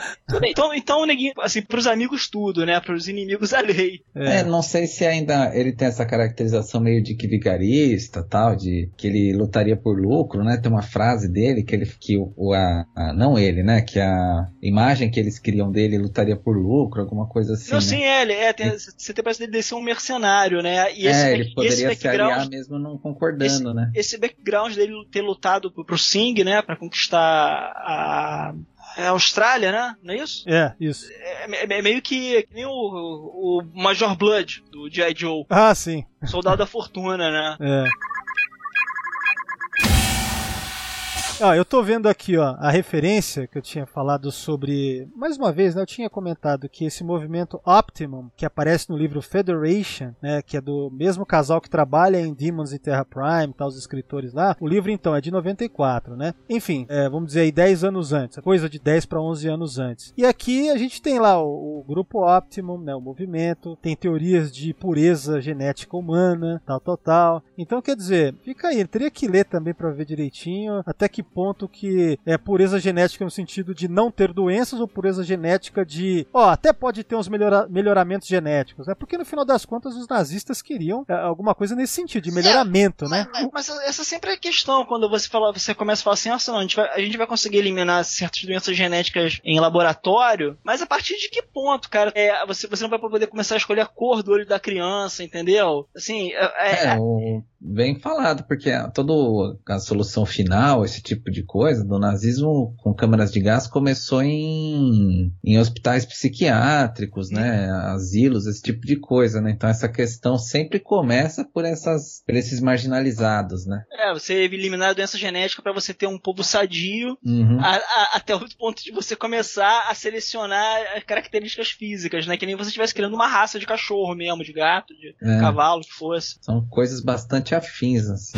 Então, então neguinho, assim, pros amigos tudo, né? Pros inimigos a lei. É. é. não sei se ainda ele tem essa caracterização meio de que vigarista, tal, de que ele lutaria por lucro, né? Tem uma frase dele que ele, que o, a, a não ele, né? Que a imagem que eles criam dele lutaria por lucro, alguma coisa assim. Não, né? sim, é, ele, é, tem, você tem parece dele ser um mercenário, né? E esse, é, ele poderia esse se aliar mesmo não concordando, esse, né? Esse background dele ter lutado pro, pro Sing, né? Pra conquistar a é Austrália, né? Não é isso? É, isso. É, é, é meio que, que nem o, o Major Blood do G.I. Joe. Ah, sim. Soldado da Fortuna, né? É. Ó, eu tô vendo aqui, ó, a referência que eu tinha falado sobre. Mais uma vez, né? Eu tinha comentado que esse movimento Optimum, que aparece no livro Federation, né? Que é do mesmo casal que trabalha em Demons e Terra Prime, tá, os escritores lá. O livro, então, é de 94, né? Enfim, é, vamos dizer aí 10 anos antes, coisa de 10 para 11 anos antes. E aqui a gente tem lá o, o grupo Optimum, né? O movimento, tem teorias de pureza genética humana, tal, tal, tal. Então, quer dizer, fica aí, teria que ler também para ver direitinho até que ponto que é pureza genética no sentido de não ter doenças ou pureza genética de, ó, até pode ter uns melhora melhoramentos genéticos, né? Porque no final das contas os nazistas queriam é, alguma coisa nesse sentido, de melhoramento, é, né? Mas, mas, essa sempre é a questão, quando você fala, você começa a falar assim, nossa, não, a gente, vai, a gente vai conseguir eliminar certas doenças genéticas em laboratório, mas a partir de que ponto, cara? É, você, você não vai poder começar a escolher a cor do olho da criança, entendeu? Assim, é, é o bem falado, porque toda a solução final, esse tipo de coisa, do nazismo com câmaras de gás começou em, em hospitais psiquiátricos, né, asilos, esse tipo de coisa, né, então essa questão sempre começa por, essas, por esses marginalizados, né. É, você eliminar a doença genética para você ter um povo sadio, uhum. a, a, até o ponto de você começar a selecionar características físicas, né, que nem você estivesse criando uma raça de cachorro mesmo, de gato, de é. cavalo, que fosse. São coisas bastante afins, assim.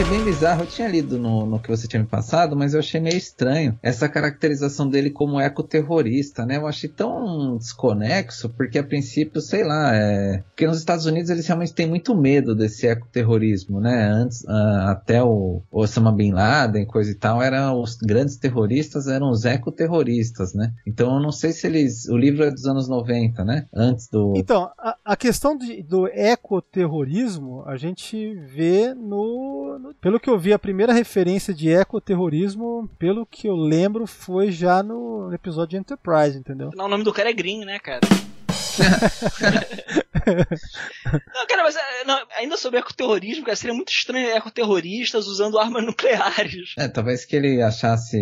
Achei bem bizarro. Eu tinha lido no, no que você tinha me passado, mas eu achei meio estranho essa caracterização dele como ecoterrorista, né? Eu achei tão desconexo, porque a princípio, sei lá, é... porque nos Estados Unidos eles realmente têm muito medo desse ecoterrorismo, né? Antes, uh, até o Osama Bin Laden, coisa e tal, eram os grandes terroristas, eram os ecoterroristas, né? Então eu não sei se eles. O livro é dos anos 90, né? Antes do. Então, a, a questão de, do ecoterrorismo a gente vê no, no pelo que eu vi, a primeira referência de ecoterrorismo, pelo que eu lembro, foi já no episódio de Enterprise, entendeu? Não, o nome do cara é Green, né, cara? Não, cara, mas é, não, ainda sobre ecoterrorismo, cara, seria muito estranho ecoterroristas usando armas nucleares. É, talvez que ele achasse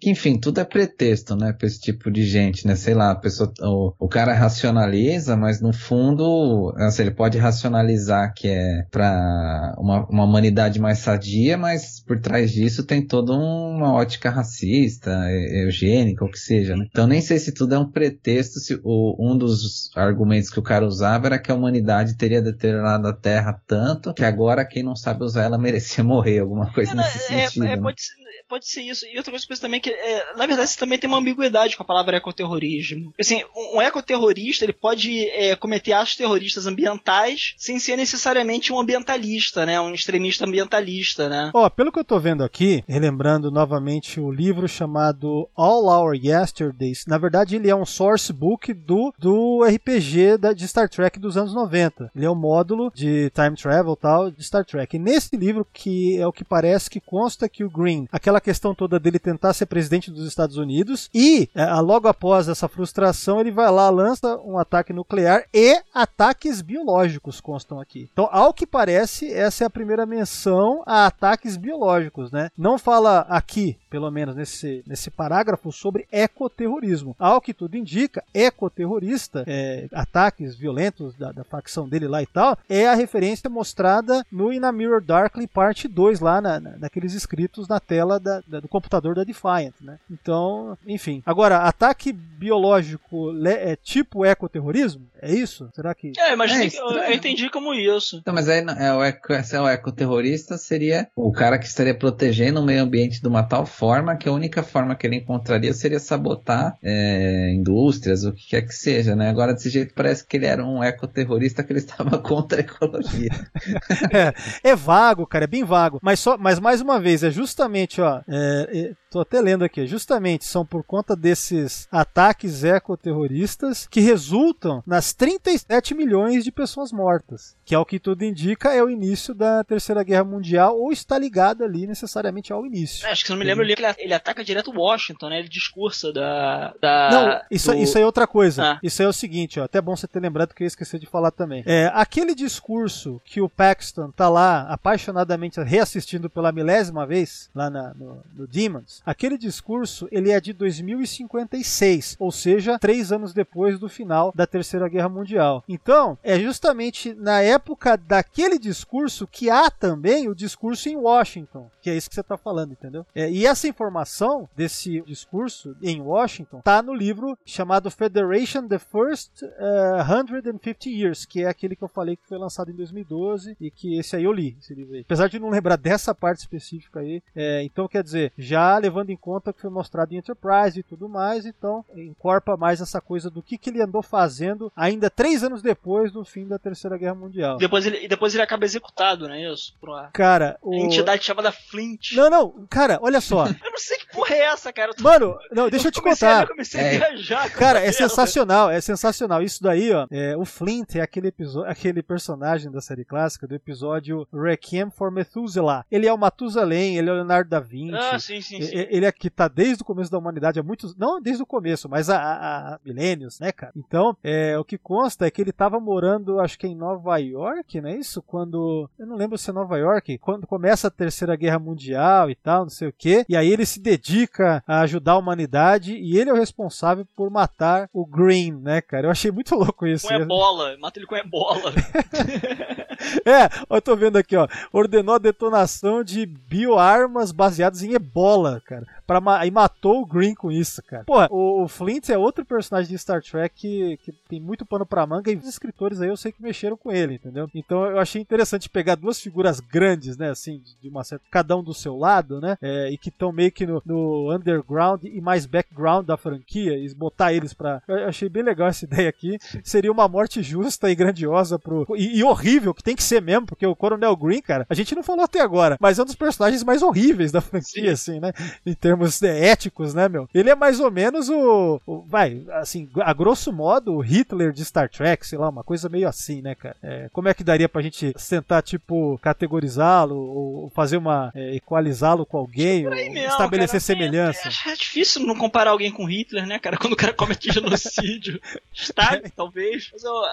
que, enfim, tudo é pretexto, né, pra esse tipo de gente, né? Sei lá, a pessoa, o, o cara racionaliza, mas no fundo, assim, ele pode racionalizar que é pra uma, uma humanidade mais sadia, mas por trás disso tem toda uma ótica racista, eugênica, ou que seja, né? Então nem sei se tudo é um pretexto, se o, um dos argumentos que o cara usava era que a humanidade teria deteriorado a Terra tanto que agora quem não sabe usar ela merecia morrer, alguma coisa não, nesse é, sentido. é, né? ser, pode ser isso. E outra coisa também é que, é, na verdade, isso também tem uma ambiguidade com a palavra ecoterrorismo. Assim, um, ecoterrorista, ele pode é, cometer atos terroristas ambientais sem ser necessariamente um ambientalista, né? Um extremista ambientalista, né? Ó, pelo que eu tô vendo aqui, relembrando novamente o livro chamado All Our Yesterdays, na verdade ele é um source book do, do RPG da, de Star Trek dos anos 90. Ele é um módulo de time travel tal de Star Trek. E nesse livro, que é o que parece que consta que o Green, aquela questão toda dele tentar ser presidente dos Estados Unidos e é, logo após essa frustração ele vai lá, lança um ataque nuclear e ataques biológicos constam aqui. Então, ao que parece, essa é a primeira menção a ataques biológicos, né? Não fala aqui, pelo menos nesse, nesse parágrafo, sobre ecoterrorismo. Ao que tudo indica, ecoterrorista, é, ataques violentos da, da facção dele lá e tal, é a referência mostrada no In a Mirror Darkly parte 2, lá na, na- naqueles escritos na tela da- da- do computador da Defiant, né? Então, enfim. Agora, ataque biológico le- é tipo ecoterrorismo? É isso? Será que. É, mas É tem- eu, eu entendi como isso. Então, mas aí não- é, o eco, se é o ecoterrorista seria o cara que estaria protegendo o meio ambiente de uma tal forma que a única forma que ele encontraria seria sabotar é, indústrias, o que quer que seja, né? Agora, desse jeito, parece que ele era um ecoterrorista que ele estava contra a ecologia. É, é vago, cara, é bem vago. Mas, só, mas mais uma vez, é justamente, ó. É, é, tô até lendo aqui. Justamente são por conta desses ataques ecoterroristas que resultam nas 37 milhões de pessoas mortas. Que é o que tudo indica, é o início da Terceira Guerra Mundial, ou está ligado ali necessariamente ao início. É, Acho que se não me lembro, ele, ele ataca direto Washington, né? Ele discursa da. da Não, isso, do- isso aí é outra coisa. Ah. Isso aí é o seguinte, ó, até bom você ter lembrado que eu esqueci de falar também. É, aquele discurso que o Paxton tá lá apaixonadamente reassistindo pela milésima vez, lá na- no, no Demons, aquele discurso ele é de 2056, ou seja, três anos depois do final da Terceira Guerra Mundial. Então, é justamente na época daquele discurso que há também o discurso em Washington, que é isso que você está falando, entendeu? É, e essa informação desse discurso em Washington tá no livro chamado Federation The First eh, 150 Years, que é aquele que eu falei que foi lançado em 2012 e que esse aí eu li, esse livro aí. Apesar de não lembrar dessa parte específica aí, é, então quer dizer, já levando em conta que foi mostrado em Enterprise e tudo mais, então encorpa mais essa coisa do que, que ele andou fazendo ainda três anos depois do fim da Terceira Guerra Mundial. Depois ele, e depois ele acaba executado, não é isso? Por uma Cara, o... entidade chamada Flint. Não, não, cara, olha só. Eu não sei que porra é essa, cara. Eu tô- Mano, não, deixa eu te comecei a- contar. Eu comecei a É. viajar. Cara, essa é sensacional, é sensacional. Isso daí, ó. é, o Flint é aquele episódio, aquele personagem da série clássica do episódio Requiem for Methuselah. Ele é o Matusalém, ele é o Leonardo da Vinci. Ah, sim, sim, sim. Ele é que tá desde o começo da humanidade, há muitos. Não desde o começo, mas há, há- há milênios, né, cara? Então, é, o que consta é que ele tava morando, acho que em Nova York, não é isso? Quando. Eu não lembro se é Nova York, quando começa a Terceira Guerra Mundial e tal, não sei o quê. E aí ele se dedica a ajudar a humanidade e ele é o responsável por matar o Green, né, cara? Eu achei muito louco isso. Com ebola. Mata ele com ebola. É, eu tô vendo aqui, ó. Ordenou a detonação de bioarmas baseadas em ebola, cara. Pra ma- e matou o Green com isso, cara. Porra, o, o Flint é outro personagem de Star Trek que, que tem muito pano pra manga e os escritores aí eu sei que mexeram com ele, entendeu? Então eu achei interessante pegar duas figuras grandes, né, assim, de- uma certa. cada um do seu lado, né? é, e que estão meio que no, no underground e mais background da franquia e botar eles pra. Eu achei bem legal essa ideia aqui. Seria uma morte justa e grandiosa pro. E, e horrível, que tem que ser mesmo, porque o Coronel Green, cara, a gente não falou até agora, mas é um dos personagens mais horríveis da franquia, assim, né? em termos é, éticos, né, meu? Ele é mais ou menos o, o- vai, assim, a grosso modo, o Hitler de Star Trek, sei lá, uma coisa meio assim, né, cara? É, como é que daria pra gente tentar, tipo, categorizá-lo ou fazer uma, é, equalizá-lo com alguém, ou Aí mesmo, estabelecer cara, semelhança? É, é difícil não comparar alguém com Hitler, né, cara? Quando o cara comete genocídio. Stalin, talvez. Mas ó,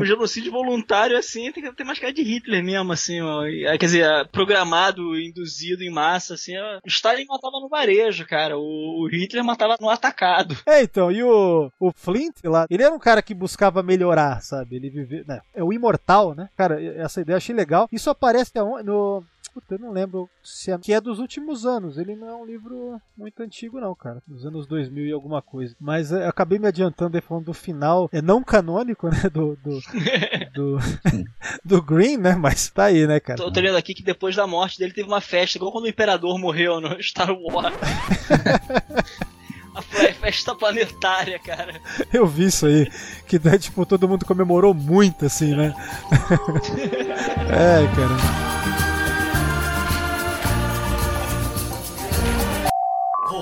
um, genocídio voluntário, assim, tem que ter mais cara de Hitler mesmo, assim, ó. É, Quer dizer, é, programado, induzido em massa, assim. ó. O Stalin matava no varejo, cara. O, Hitler matava no atacado. É, então, e o, o Flint lá, ele era um cara que buscava melhorar, sabe? Ele vivia. Né? É o imortal, né? Cara, essa ideia eu achei legal. Isso aparece no. Puta, eu não lembro se é, que é dos últimos anos. Ele não é um livro muito antigo, não, cara. Dos anos 2000 e alguma coisa. Mas é, eu acabei me adiantando aí falando do final. É não canônico, né? Do. Do, do, do Green, né? Mas tá aí, né, cara? Tô, tô lendo aqui que depois da morte dele teve uma festa, igual quando o Imperador morreu no Star Wars. A fe- festa planetária, cara. Eu vi isso aí. Que daí, tipo, todo mundo comemorou muito, assim, né? é, cara.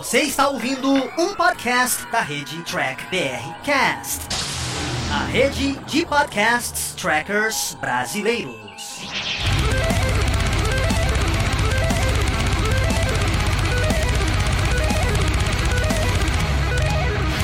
Você está ouvindo um podcast da rede Track BR Cast, a rede de podcasts trackers brasileiros.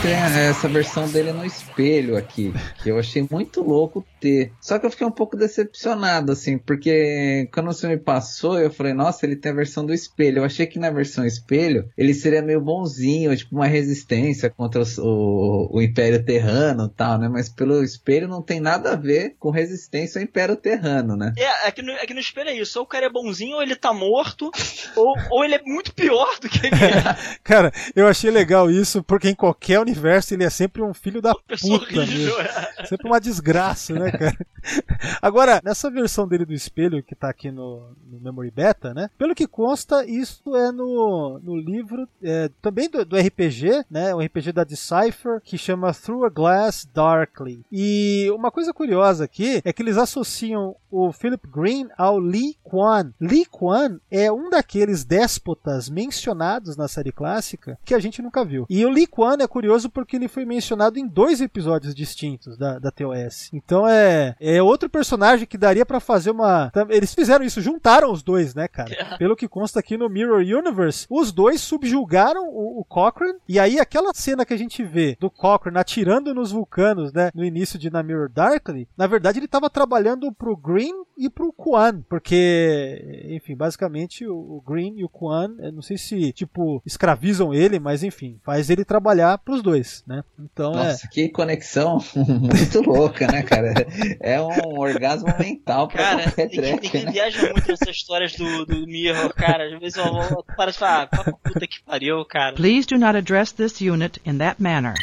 Tem essa versão dele no espelho aqui, que eu achei muito louco ter. Só que eu fiquei um pouco decepcionado, assim, porque quando você me passou, eu falei, nossa, ele tem a versão do espelho. Eu achei que na versão espelho ele seria meio bonzinho, tipo uma resistência contra os- o, o Império Terrano e tal, né? Mas pelo espelho não tem nada a ver com resistência ao Império Terrano, né? É, aqui no, aqui no espelho é isso. Ou o cara é bonzinho, ou ele tá morto, ou, ou ele é muito pior do que ele é. Cara, eu achei legal isso, porque em qualquer universo ele é sempre um filho da Pessoa puta horrível. é. Sempre uma desgraça, né, cara? Agora, nessa versão dele do espelho que tá aqui no, no Memory Beta, né? Pelo que consta, isso é no, no livro é, também do, do RPG, né? O RPG da Decipher, que chama Through a Glass Darkly. E uma coisa curiosa aqui é que eles associam o Philip Green ao Lee Kwan. Lee Kwan é um daqueles déspotas mencionados na série clássica que a gente nunca viu. E o Lee Kwan é curioso porque ele foi mencionado em dois episódios distintos da, da TOS. Então é, é outro personagem que daria pra fazer uma. Eles fizeram isso, juntaram os dois, né, cara? Pelo que consta aqui no Mirror Universe, os dois subjugaram o, o Cochrane. E aí aquela cena que a gente vê do Cochrane atirando nos vulcanos, né, no início de Na Mirror Darkly, na verdade ele estava trabalhando pro Green e pro Kwan, porque, enfim, basicamente o, o Green e o Kwan, eu não sei se, tipo, escravizam ele, mas enfim, faz ele trabalhar pros dois, né? Então é. Nossa, que conexão muito louca, né, cara? É um orgasmo mental pra Cara, qualquer tem que, tem track, que né? viaja muito nessas histórias do, do Mirror, cara. Às vezes eu vou para de falar, ah, puta que pariu, cara. Please do not address this unit in that manner.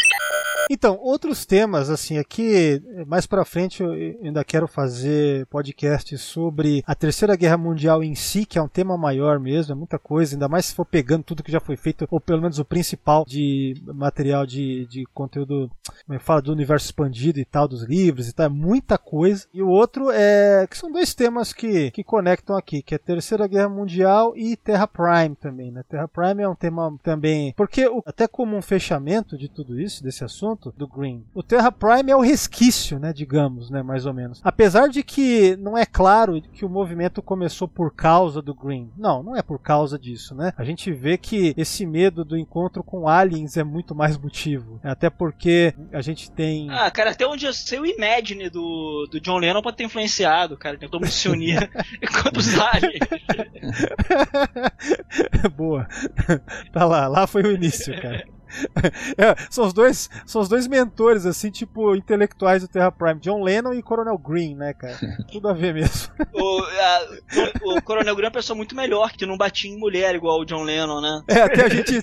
Então, outros temas, assim, aqui, mais pra frente eu ainda quero fazer podcast sobre a Terceira Guerra Mundial em si, que é um tema maior mesmo, é muita coisa, ainda mais se for pegando tudo que já foi feito, ou pelo menos o principal de material de, de conteúdo, como é fala, do universo expandido e tal, dos livros e tal, é muita coisa. E o outro é, que são dois temas que, que conectam aqui, que é Terceira Guerra Mundial e Terra Prime também, né? Terra Prime é um tema também, porque até como um fechamento de tudo isso, desse assunto, do Green, o Terra Prime é o resquício, né, digamos, né, mais ou menos. Apesar de que não é claro que o movimento começou por causa do Green. Não, não é por causa disso, né? A gente vê que esse medo do encontro com aliens é muito mais motivo. Até porque a gente tem Ah, cara, até onde eu sei o Imagine do, do John Lennon pode ter influenciado, cara. Tentou me se unir contra os aliens. Boa. tá lá, lá foi o início, cara. É, são os dois, são os dois mentores assim, tipo intelectuais do Terra Prime, John Lennon e Coronel Green, né, cara? Tudo a ver mesmo. O, a- o, o Coronel Green é uma pessoa muito melhor, que não batia em mulher igual o John Lennon, né? É, até a gente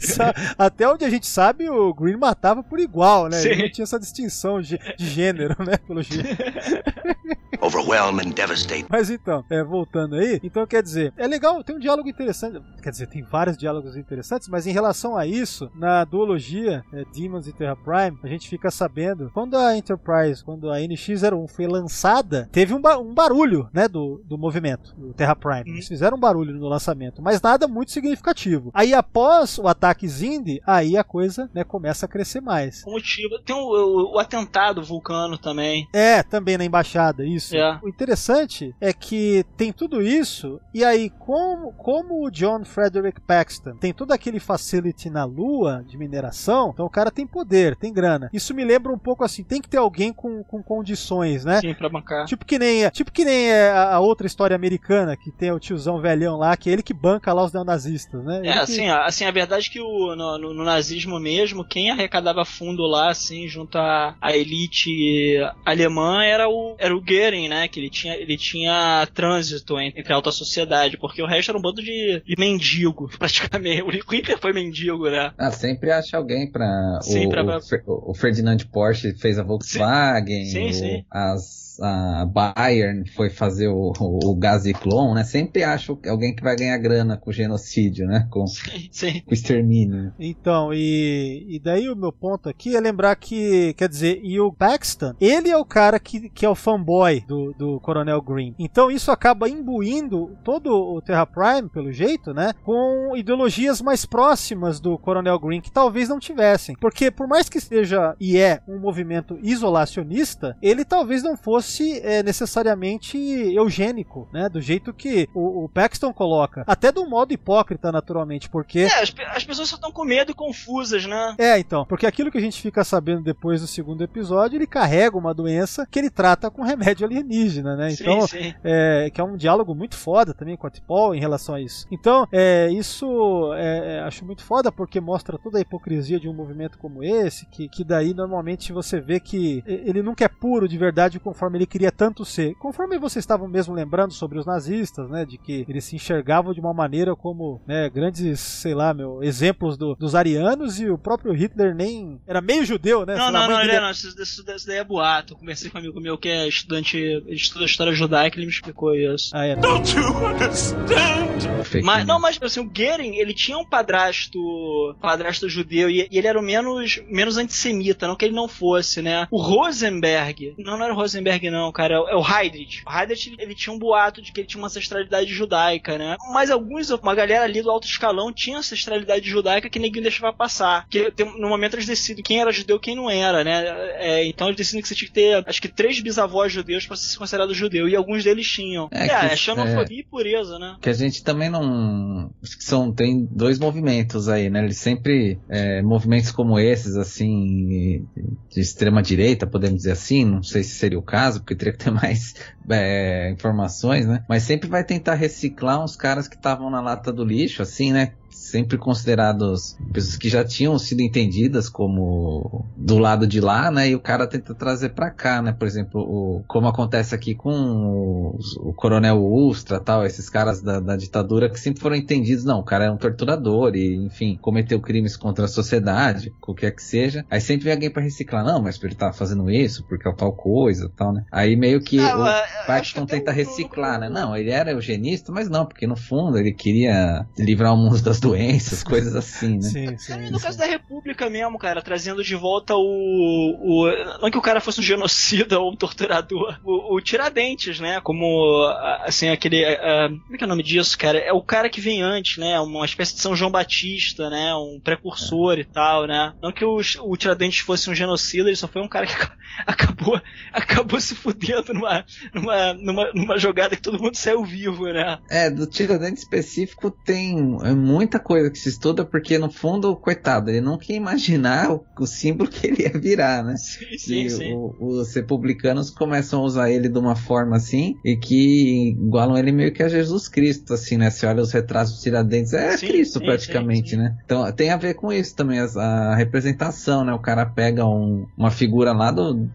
até onde a gente sabe, o Green matava por igual, né? Ele não tinha essa distinção de, de gênero, né, pelo jeito. Overwhelm and devastate. Mas então, é, voltando aí, então quer dizer, é legal, tem um diálogo interessante, quer dizer, tem vários diálogos interessantes, mas em relação a isso, na duologia trilogia, é, Demons e Terra Prime, a gente fica sabendo, quando a Enterprise, quando a NX-01 foi lançada, teve um, ba- um barulho, né, do, do movimento, do Terra Prime. Eles fizeram um barulho no lançamento, mas nada muito significativo. Aí após o ataque Zindi, aí a coisa, né, começa a crescer mais. Com motivo. Tem o, o- o atentado vulcano também. É, também na embaixada, isso. É. O interessante é que tem tudo isso, e aí, como, como o John Frederick Paxton tem todo aquele facility na Lua de mineração, então o cara tem poder, tem grana. Isso me lembra um pouco assim, tem que ter alguém com, com condições, né? Sim, pra bancar. Tipo que nem, tipo que nem é, a a outra história americana, que tem o tiozão velhão lá, que é ele que banca lá os neonazistas, né? Ele É, que- assim, a- assim, a verdade é que o, no, no- no nazismo mesmo, quem arrecadava fundo lá, assim, junto à, à elite alemã era o, era o Goering, né? Que ele tinha, ele tinha trânsito entre, entre a alta sociedade, porque o resto era um bando de, de mendigo, praticamente. O Hitler foi mendigo, né? Ah, sempre acha alguém pra. Sim, o, pra- o Fer- o Ferdinand Porsche fez a Volkswagen. Sim, o- sim. As, a Bayern foi fazer o, o, o Gaziclon, né? Sempre acha alguém que vai ganhar grana com o genocídio, né? Com, Sim. com o extermínio. Então, e, e daí o meu ponto aqui é lembrar que, quer dizer, e o Paxton, ele é o cara que, que é o fanboy do, do Coronel Green. Então isso acaba imbuindo todo o Terra Prime, pelo jeito, né, com ideologias mais próximas do Coronel Green, que talvez não tivessem. Porque por mais que seja e é um movimento isolacionista, ele talvez não fosse é, necessariamente eugênico, né, do jeito que o, o Paxton coloca. Até do modo hipócrita, naturalmente, porque... É, as, as pessoas só estão com medo e confusas, né? É, então, porque aquilo que a gente fica sabendo depois do segundo episódio, ele carrega uma doença que ele trata com remédio alienígena, né? Sim, Então, sim. é, que é um diálogo muito foda também com a T'Pol em relação a isso. Então, é, isso é, é, acho muito foda porque mostra toda a hipocrisia de um movimento como esse, que, que daí normalmente você vê que ele nunca é puro de verdade conforme ele queria tanto ser. Conforme vocês estavam mesmo lembrando sobre os nazistas, né, de que eles se enxergavam de uma maneira como né, grandes, sei lá, meu, exemplos do- dos arianos e o próprio Hitler nem era meio judeu, né? Não, não, não, dele ele é, não, isso, isso, isso daí é boato. Eu conversei com um amigo meu que é estudante, ele estuda história judaica, ele me explicou isso. Ah, é. Don't you understand? Mas, não, mas assim, o Goering, ele tinha um padrasto, padrasto judeu e, e ele era o menos, menos antissemita, não que ele não fosse, né? O Rosenberg, não, não era o Rosenberg não, cara, é o Heydrich. O Heydrich, ele tinha um boato de que ele tinha uma ancestralidade judaica, né? Mas alguns, uma galera ali do alto escalão tinha ancestralidade judaica que ninguém deixava passar. Que tem- no momento eles decidem quem era judeu e quem não era, né? É, então eles decidem que você tinha que ter, acho que três bisavós judeus pra ser considerado judeu, e alguns deles tinham. É É, que- é xenofobia e pureza, né? Que a gente também não. Acho que são. Tem dois movimentos aí, né? Eles sempre. é, movimentos como esses, assim. De extrema direita, podemos dizer assim. Não sei se seria o caso, porque teria que ter mais é, informações, né? Mas sempre vai tentar reciclar uns caras que estavam na lata do lixo, assim, né? Sempre considerados pessoas que já tinham sido entendidas como do lado de lá, né? E o cara tenta trazer pra cá, né? Por exemplo, o, como acontece aqui com os- o Coronel Ustra, tal, esses caras da, da ditadura que sempre foram entendidos, não, o cara é um torturador e, enfim, cometeu crimes contra a sociedade, qualquer que seja. Aí sempre vem alguém pra reciclar, não, mas ele tá fazendo isso porque é tal coisa, tal, né? Aí meio que Ah, o Paxton tenta reciclar, né? Não, ele era eugenista, mas não, porque no fundo ele queria livrar o mundo das doenças, coisas assim, né? Sim, sim. E no sim. caso da República mesmo, cara, trazendo de volta o. o não que o cara fosse um genocida ou um torturador, o, o Tiradentes, né? Como, assim, aquele. a- como é que é o nome disso, cara? É o cara que vem antes, né? Uma espécie de São João Batista, né? Um precursor e tal, né? Não que o, o Tiradentes fosse um genocida, ele só foi um cara que acabou, acabou se fudendo numa, numa, numa, numa jogada que todo mundo saiu vivo, né? É, do Tiradentes específico tem é, muita coisa que se estuda, porque no fundo, coitado, ele nunca ia imaginar o, o símbolo que ele ia virar, né? Sim, sim, e sim. o- os republicanos começam a usar ele de uma forma assim, e que igualam ele meio que a Jesus Cristo, assim, né? Você olha os retratos de Tiradentes, é Sim, Cristo sim, praticamente, sim, né? Então tem a ver com isso também, as- a representação, né? O cara pega um- uma figura lá do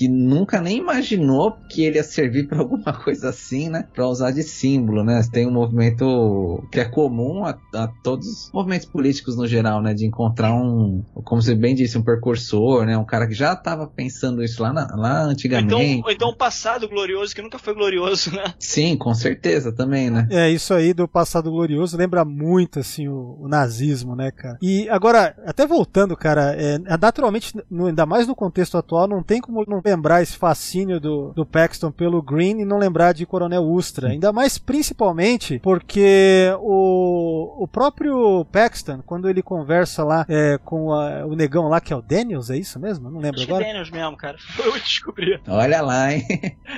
que nunca nem imaginou que ele ia servir pra alguma coisa assim, né? Pra usar de símbolo, né? Tem um movimento que é comum a, a todos os movimentos políticos no geral, né? De encontrar um, como você bem disse, um precursor, né? Um cara que já tava pensando isso lá, na- lá Ou antigamente. então, ou então um passado glorioso que nunca foi glorioso, né? Sim, com certeza também, né? É, isso aí do passado glorioso lembra muito, assim, o, o nazismo, né, cara? E agora, até voltando, cara, é, naturalmente, no- ainda mais no contexto atual, não tem como não lembrar esse fascínio do, do Paxton pelo Green e não lembrar de Coronel Ustra. Ainda mais, principalmente, porque o, o próprio Paxton, quando ele conversa lá é, com a- o negão lá, que é o Daniels, é isso mesmo? Eu Não lembro Acho que agora. é Daniels mesmo, cara. Foi eu que descobri. Olha lá, hein?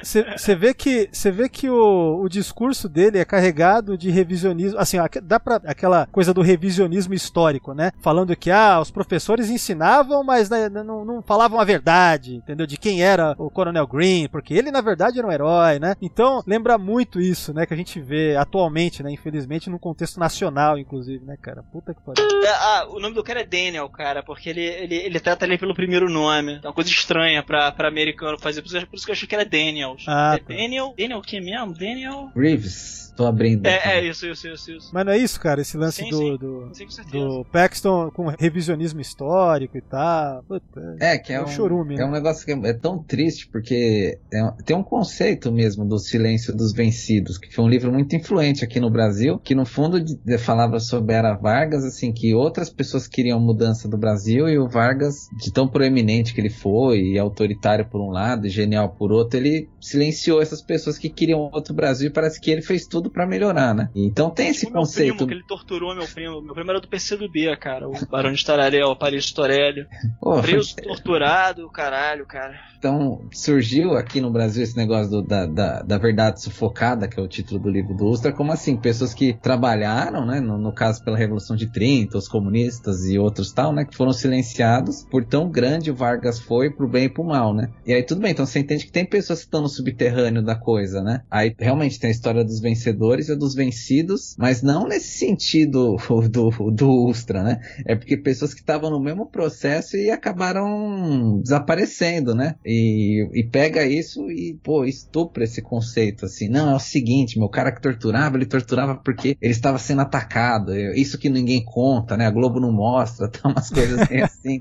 Você vê que, você vê que o, o discurso dele é carregado de revisionismo, assim, aque- dá para aquela coisa do revisionismo histórico, né? Falando que ah, os professores ensinavam, mas né, não, não falavam a verdade, entendeu? De quem era o Coronel Green, porque ele na verdade era um herói, né? Então lembra muito isso, né? Que a gente vê atualmente, né? Infelizmente no contexto nacional, inclusive, né, cara? Puta que pariu. É, ah, o nome do cara é Daniel, cara, porque ele, ele, ele trata ele pelo primeiro nome. É uma coisa estranha pra, pra americano fazer, por isso, por isso que eu achei que era Daniels. Ah, é tá. Daniel? Daniel o que mesmo? Daniel? Reeves, tô abrindo. aqui. É, é isso, isso, isso, isso. Mas não é isso, cara? Esse lance Sim, do, sim. do, Sim, com certeza. do Paxton com revisionismo histórico e tal. Puta, É, que é, É um, um chorume, é né? um negócio que é, é tão triste, porque é tem um conceito mesmo do silêncio dos vencidos, que foi um livro muito influente aqui no Brasil, que no fundo de- de- falava sobre Era Vargas, assim, que outras pessoas queriam mudança do Brasil e o Vargas, de tão proeminente que ele foi, e autoritário por um lado, e genial por outro, ele silenciou essas pessoas que queriam outro Brasil e parece que ele fez tudo pra melhorar, né? Então tem esse O meu conceito. primo, que ele torturou meu primo. Meu primo era do PCdoB, cara. O Barão de Tararel, o Paris Torelli. Pô, foi- Preso, torturado, caralho, cara. Então, surgiu aqui no Brasil esse negócio do- da, da, da verdade sufocada, que é o título do livro do Ustra, como assim? Pessoas que trabalharam, né, no, no caso pela Revolução de 30, os comunistas e outros tal, né, que foram silenciados por tão grande o Vargas foi pro bem e pro mal, né? E aí tudo bem, então você entende que tem pessoas que estão no subterrâneo da coisa, né? Aí realmente tem a história dos vencedores e a dos vencidos, mas não nesse sentido do, do Ustra, né? É porque pessoas que estavam no mesmo processo e acabaram desaparecendo, né? E, e pega isso e, pô, estupra esse conceito, assim. Não, é o seguinte, meu cara que torturava, ele torturava porque ele estava sendo atacado. É Isso que ninguém conta, né? A Globo não mostra, tá umas coisas assim. assim.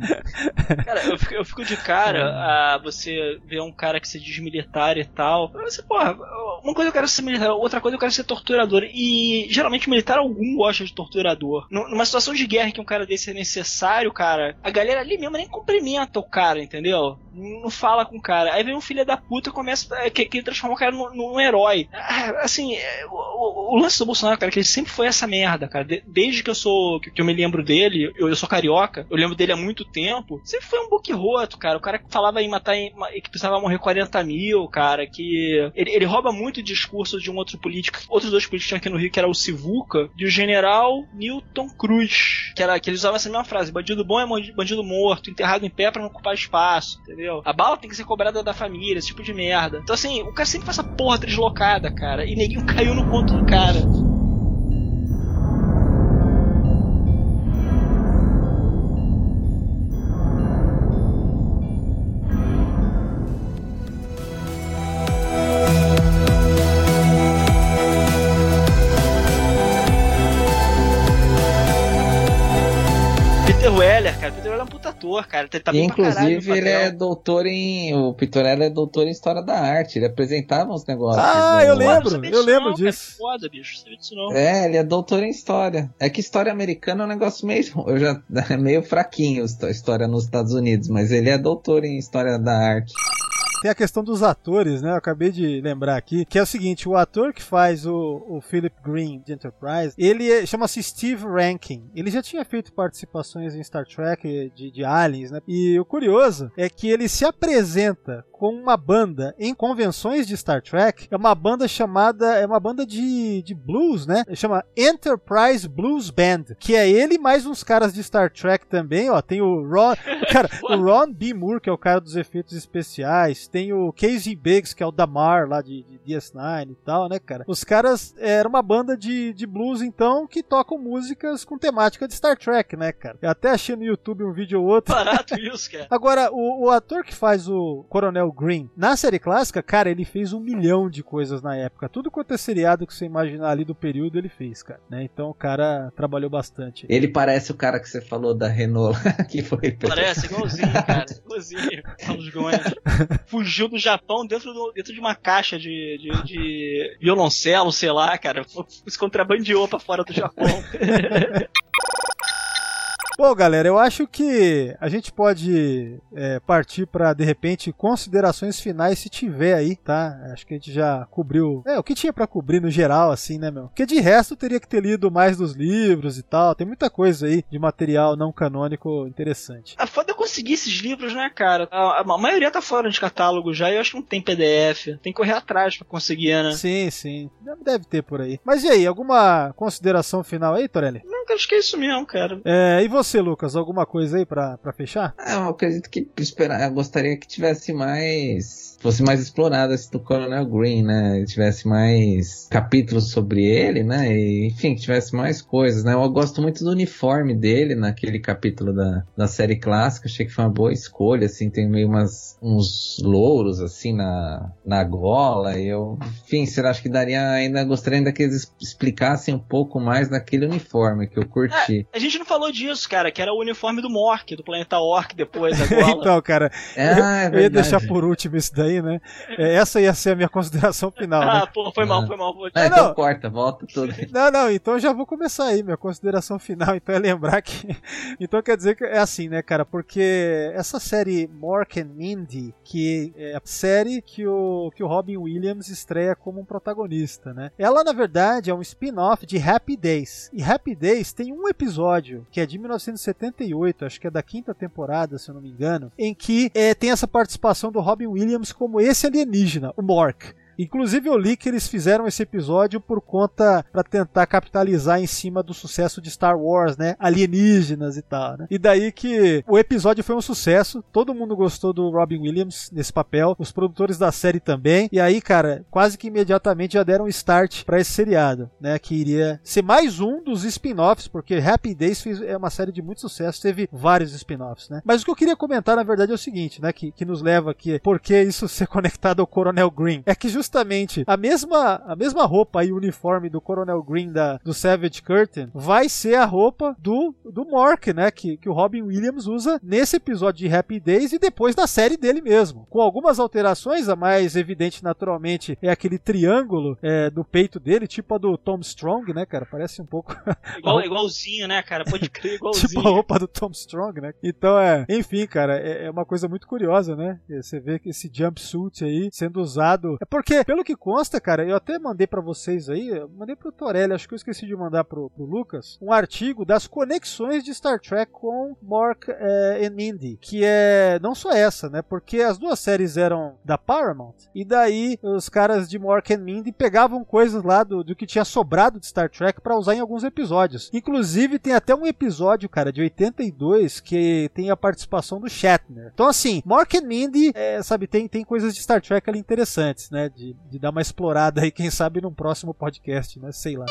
Cara, eu fico, eu fico de cara a você ver um cara que se diz militar e tal. Você, porra, uma coisa eu quero ser militar, outra coisa eu quero ser torturador. E geralmente militar algum gosta de torturador. Num- Numa situação de guerra que um cara desse é necessário, cara, a galera ali mesmo nem cumprimenta o cara, entendeu? Não fala com o cara. Aí vem um filho da puta e começa a que, que transformar o cara num, num herói. Ah, Assim, é, o, o- o lance do Bolsonaro, cara, que ele sempre foi essa merda, cara. De- desde que eu sou. Que, que eu me lembro dele, eu, eu sou carioca, eu lembro dele há muito tempo. Sempre foi um book roto, cara. O cara que falava em matar em, que precisava morrer 40 mil, cara. Que. Ele, ele rouba muito o discurso de um outro político. Outros dois políticos aqui no Rio, que era o Sivuca, e o general Newton Cruz. Que era que eles usavam essa mesma frase: bandido bom é bandido- morto, enterrado em pé pra não ocupar espaço, entendeu? A bala tem que ser cobrada da família, esse tipo de merda. Então, assim, o cara sempre faz essa porra deslocada, cara. E neguinho caiu no conto do cara. Ator, cara. Ele tá E, pra caralho inclusive, ele é doutor em. O Pitorella é doutor em História da Arte. Ele apresentava uns negócios. Ah, no- eu lembro, eu disso lembro não, cara. disso. Foda, bicho. Disso não. É, ele é doutor em história. É que história americana é um negócio meio, eu já é meio fraquinho a história nos Estados Unidos, mas ele é doutor em história da arte. Tem a questão dos atores, né? Eu acabei de lembrar aqui, que é o seguinte, o ator que faz o, o Philip Green de Enterprise, ele é- chama-se Steve Rankin. Ele já tinha feito participações em Star Trek de, de Aliens, né? E o curioso é que ele se apresenta com uma banda em convenções de Star Trek. É uma banda chamada, é uma banda de, de blues, né? Chama Enterprise Blues Band, que é ele mais uns caras de Star Trek também, ó. Tem o Ron, cara, o Ron B. Moore, que é o cara dos efeitos especiais. Tem o Casey Biggs, que é o Damar lá de, de DS9 e tal, né, cara? Os caras eram uma banda de, de blues, então, que tocam músicas com temática de Star Trek, né, cara? Eu até achei no YouTube um vídeo ou outro. Barato isso, cara. Agora, o, o ator que faz o Coronel Green, na série clássica, cara, ele fez um milhão de coisas na época. Tudo quanto é seriado que você imaginar ali do período, ele fez, cara. Né? Então o cara trabalhou bastante. Ele parece o cara que você falou da Renault lá, que foi Parece, igualzinho, cara. Igualzinho. Carlos Gomes. Fugiu do Japão dentro, do- dentro de uma caixa de, de, de violoncelo, sei lá, cara. Se contrabandeou pra fora do Japão. Bom, galera, eu acho que a gente pode é, partir para de repente considerações finais se tiver aí, tá? Acho que a gente já cobriu, é, o que tinha para cobrir no geral, assim, né, meu? Porque de resto teria que ter lido mais dos livros e tal. Tem muita coisa aí de material não canônico interessante. A foda conseguir esses livros, né, cara? A, a maioria tá fora de catálogo já e eu acho que não tem PDF. Tem que correr atrás pra conseguir, né? Sim, sim, deve ter por aí. Mas e aí, alguma consideração final aí, Torelli? Não, acho que é isso mesmo, cara. É, e você, Lucas, alguma coisa aí pra pra fechar? É, eu acredito que esperar, eu gostaria que tivesse mais. Fosse mais explorado esse do Coronel Green, né? Tivesse mais capítulos sobre ele, né? E, enfim, que tivesse mais coisas, né? Eu gosto muito do uniforme dele naquele capítulo da, da série clássica. Achei que foi uma boa escolha, assim. Tem meio umas, uns louros, assim, na, na gola. E eu, enfim, será acho que daria ainda. Gostaria ainda que eles explicassem um pouco mais daquele uniforme que eu curti. A gente não falou disso, cara, que era o uniforme do Mork, do planeta Orc depois, agora. então, cara, Ah, é eu, eu ia deixar por último isso daí, né? É, essa ia ser a minha consideração final, ah, né? pô, foi mal, foi mal. Vou... Ah, Ah, então não. corta, volta tudo. Não, não, então já vou começar aí, minha consideração final, então é lembrar que. Então quer dizer que é assim, né, cara? Porque essa série Mork and Mindy, que é a série que o, que o Robin Williams estreia como um protagonista, né? Ela, na verdade, é um spin-off de Happy Days. E Happy Days tem um episódio, que é de 1978, acho que é da quinta temporada, se eu não me engano, em que é, tem essa participação do Robin Williams como esse alienígena, o Mork. Inclusive eu li que eles fizeram esse episódio por conta para tentar capitalizar em cima do sucesso de Star Wars, né? Alienígenas e tal, né? E daí que o episódio foi um sucesso, todo mundo gostou do Robin Williams nesse papel, os produtores da série também. E aí, cara, quase que imediatamente já deram start para esse seriado, né? Que iria ser mais um dos spin-offs, porque Happy Days fez- é uma série de muito sucesso, teve vários spin-offs, né? Mas o que eu queria comentar, na verdade, é o seguinte, né? Que, que nos leva aqui, por que isso ser conectado ao Coronel Green? É que justamente a mesma, a mesma roupa e uniforme do Coronel Green da, do Savage Curtain vai ser a roupa do, do Mork, né? Que, que o Robin Williams usa nesse episódio de Happy Days e depois da série dele mesmo. Com algumas alterações, a mais evidente, naturalmente, é aquele triângulo é, do peito dele, tipo a do Tom Strong, né, cara? Parece um pouco Igual, igualzinho, né, cara? Pode crer, igualzinho. tipo a roupa do Tom Strong, né? Então é, enfim, cara, é, é uma coisa muito curiosa, né? Você vê que esse jumpsuit aí sendo usado. É porque, pelo que consta, cara, eu até mandei pra vocês aí, mandei pro Torelli, acho que eu esqueci de mandar pro, pro Lucas, um artigo das conexões de Star Trek com Mork eh, e Mindy, que é não só essa, né? Porque as duas séries eram da Paramount, e daí os caras de Mork and Mindy pegavam coisas lá do, do que tinha sobrado de Star Trek pra usar em alguns episódios. Inclusive, tem até um episódio, cara, de 82 que tem a participação do Shatner. Então, assim, Mork and Mindy, é, sabe, tem, tem coisas de Star Trek ali interessantes, né? De, de dar uma explorada aí, quem sabe, num próximo podcast, né? Sei lá.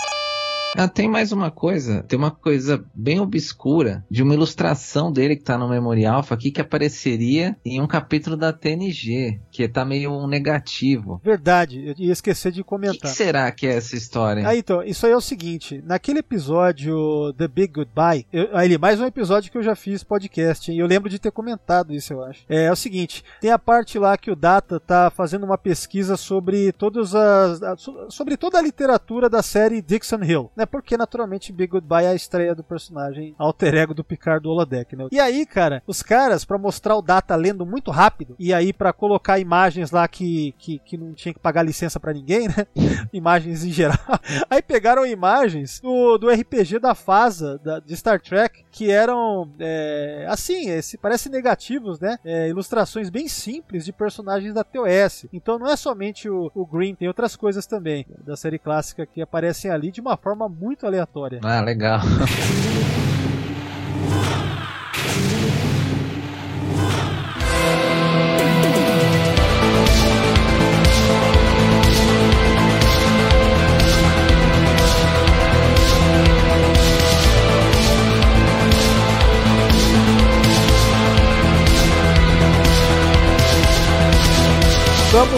Ah, tem mais uma coisa, tem uma coisa bem obscura de uma ilustração dele que tá no Memorial Alpha aqui que apareceria em um capítulo da TNG, que tá meio um negativo. Verdade, eu ia esquecer de O que, comentar. será que é essa história? Ah, então, isso aí é o seguinte, naquele episódio The Big Goodbye, eu, aí, mais um episódio que eu já fiz podcast, hein, eu lembro de ter comentado isso, eu acho. É, é o seguinte, tem a parte lá que o Data tá fazendo uma pesquisa sobre todas as sobre toda a literatura da série Dixon Hill, né? Porque naturalmente Big Goodbye é a estreia do personagem alter ego do Picard do Holodeck, né? E aí, cara, os caras pra mostrar o Data lendo muito rápido e aí pra colocar imagens lá que, que, que não tinha que pagar licença pra ninguém, né? imagens em geral. Aí pegaram imagens do, do RPG da FASA, da, de Star Trek, que eram, é, assim, esse, parece negativos, né? É, ilustrações bem simples de personagens da TOS. Então não é somente o, o Green, tem outras coisas também da série clássica que aparecem ali de uma forma muito aleatória. Ah, legal.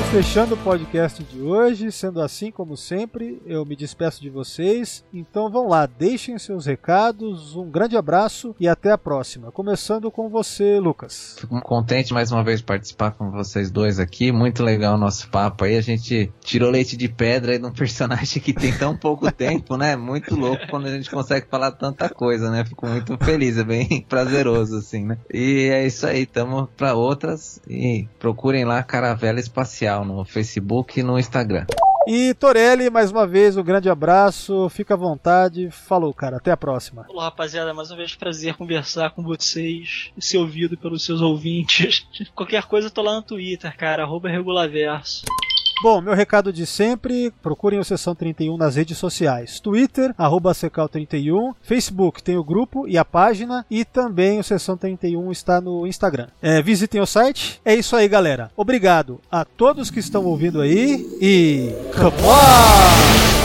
Estamos fechando o podcast de hoje, sendo assim como sempre, eu me despeço de vocês. Então vão lá, deixem seus recados, um grande abraço e até a próxima. Começando com você, Lucas. Fico contente mais uma vez de participar com vocês dois aqui. Muito legal o nosso papo aí. A gente tirou leite de pedra aí de um personagem que tem tão pouco tempo, né? Muito louco quando a gente consegue falar tanta coisa, né? Fico muito feliz, é bem prazeroso, assim, né? E é isso aí, tamo pra outras e procurem lá Caravela Espacial no Facebook e no Instagram. E Torelli, mais uma vez, um grande abraço, fica à vontade. Falou, cara, até a próxima. Olá, rapaziada, mais uma vez prazer conversar com vocês e ser ouvido pelos seus ouvintes. Qualquer coisa eu tô lá no Twitter, cara, arroba Regulaverso. Bom, meu recado de sempre, procurem o Sessão 31 nas redes sociais. Twitter, arroba Secal31, Facebook tem o grupo e a página, e também o Sessão 31 está no Instagram. É, visitem o site. É isso aí, galera. Obrigado a todos que estão ouvindo aí e... Come on!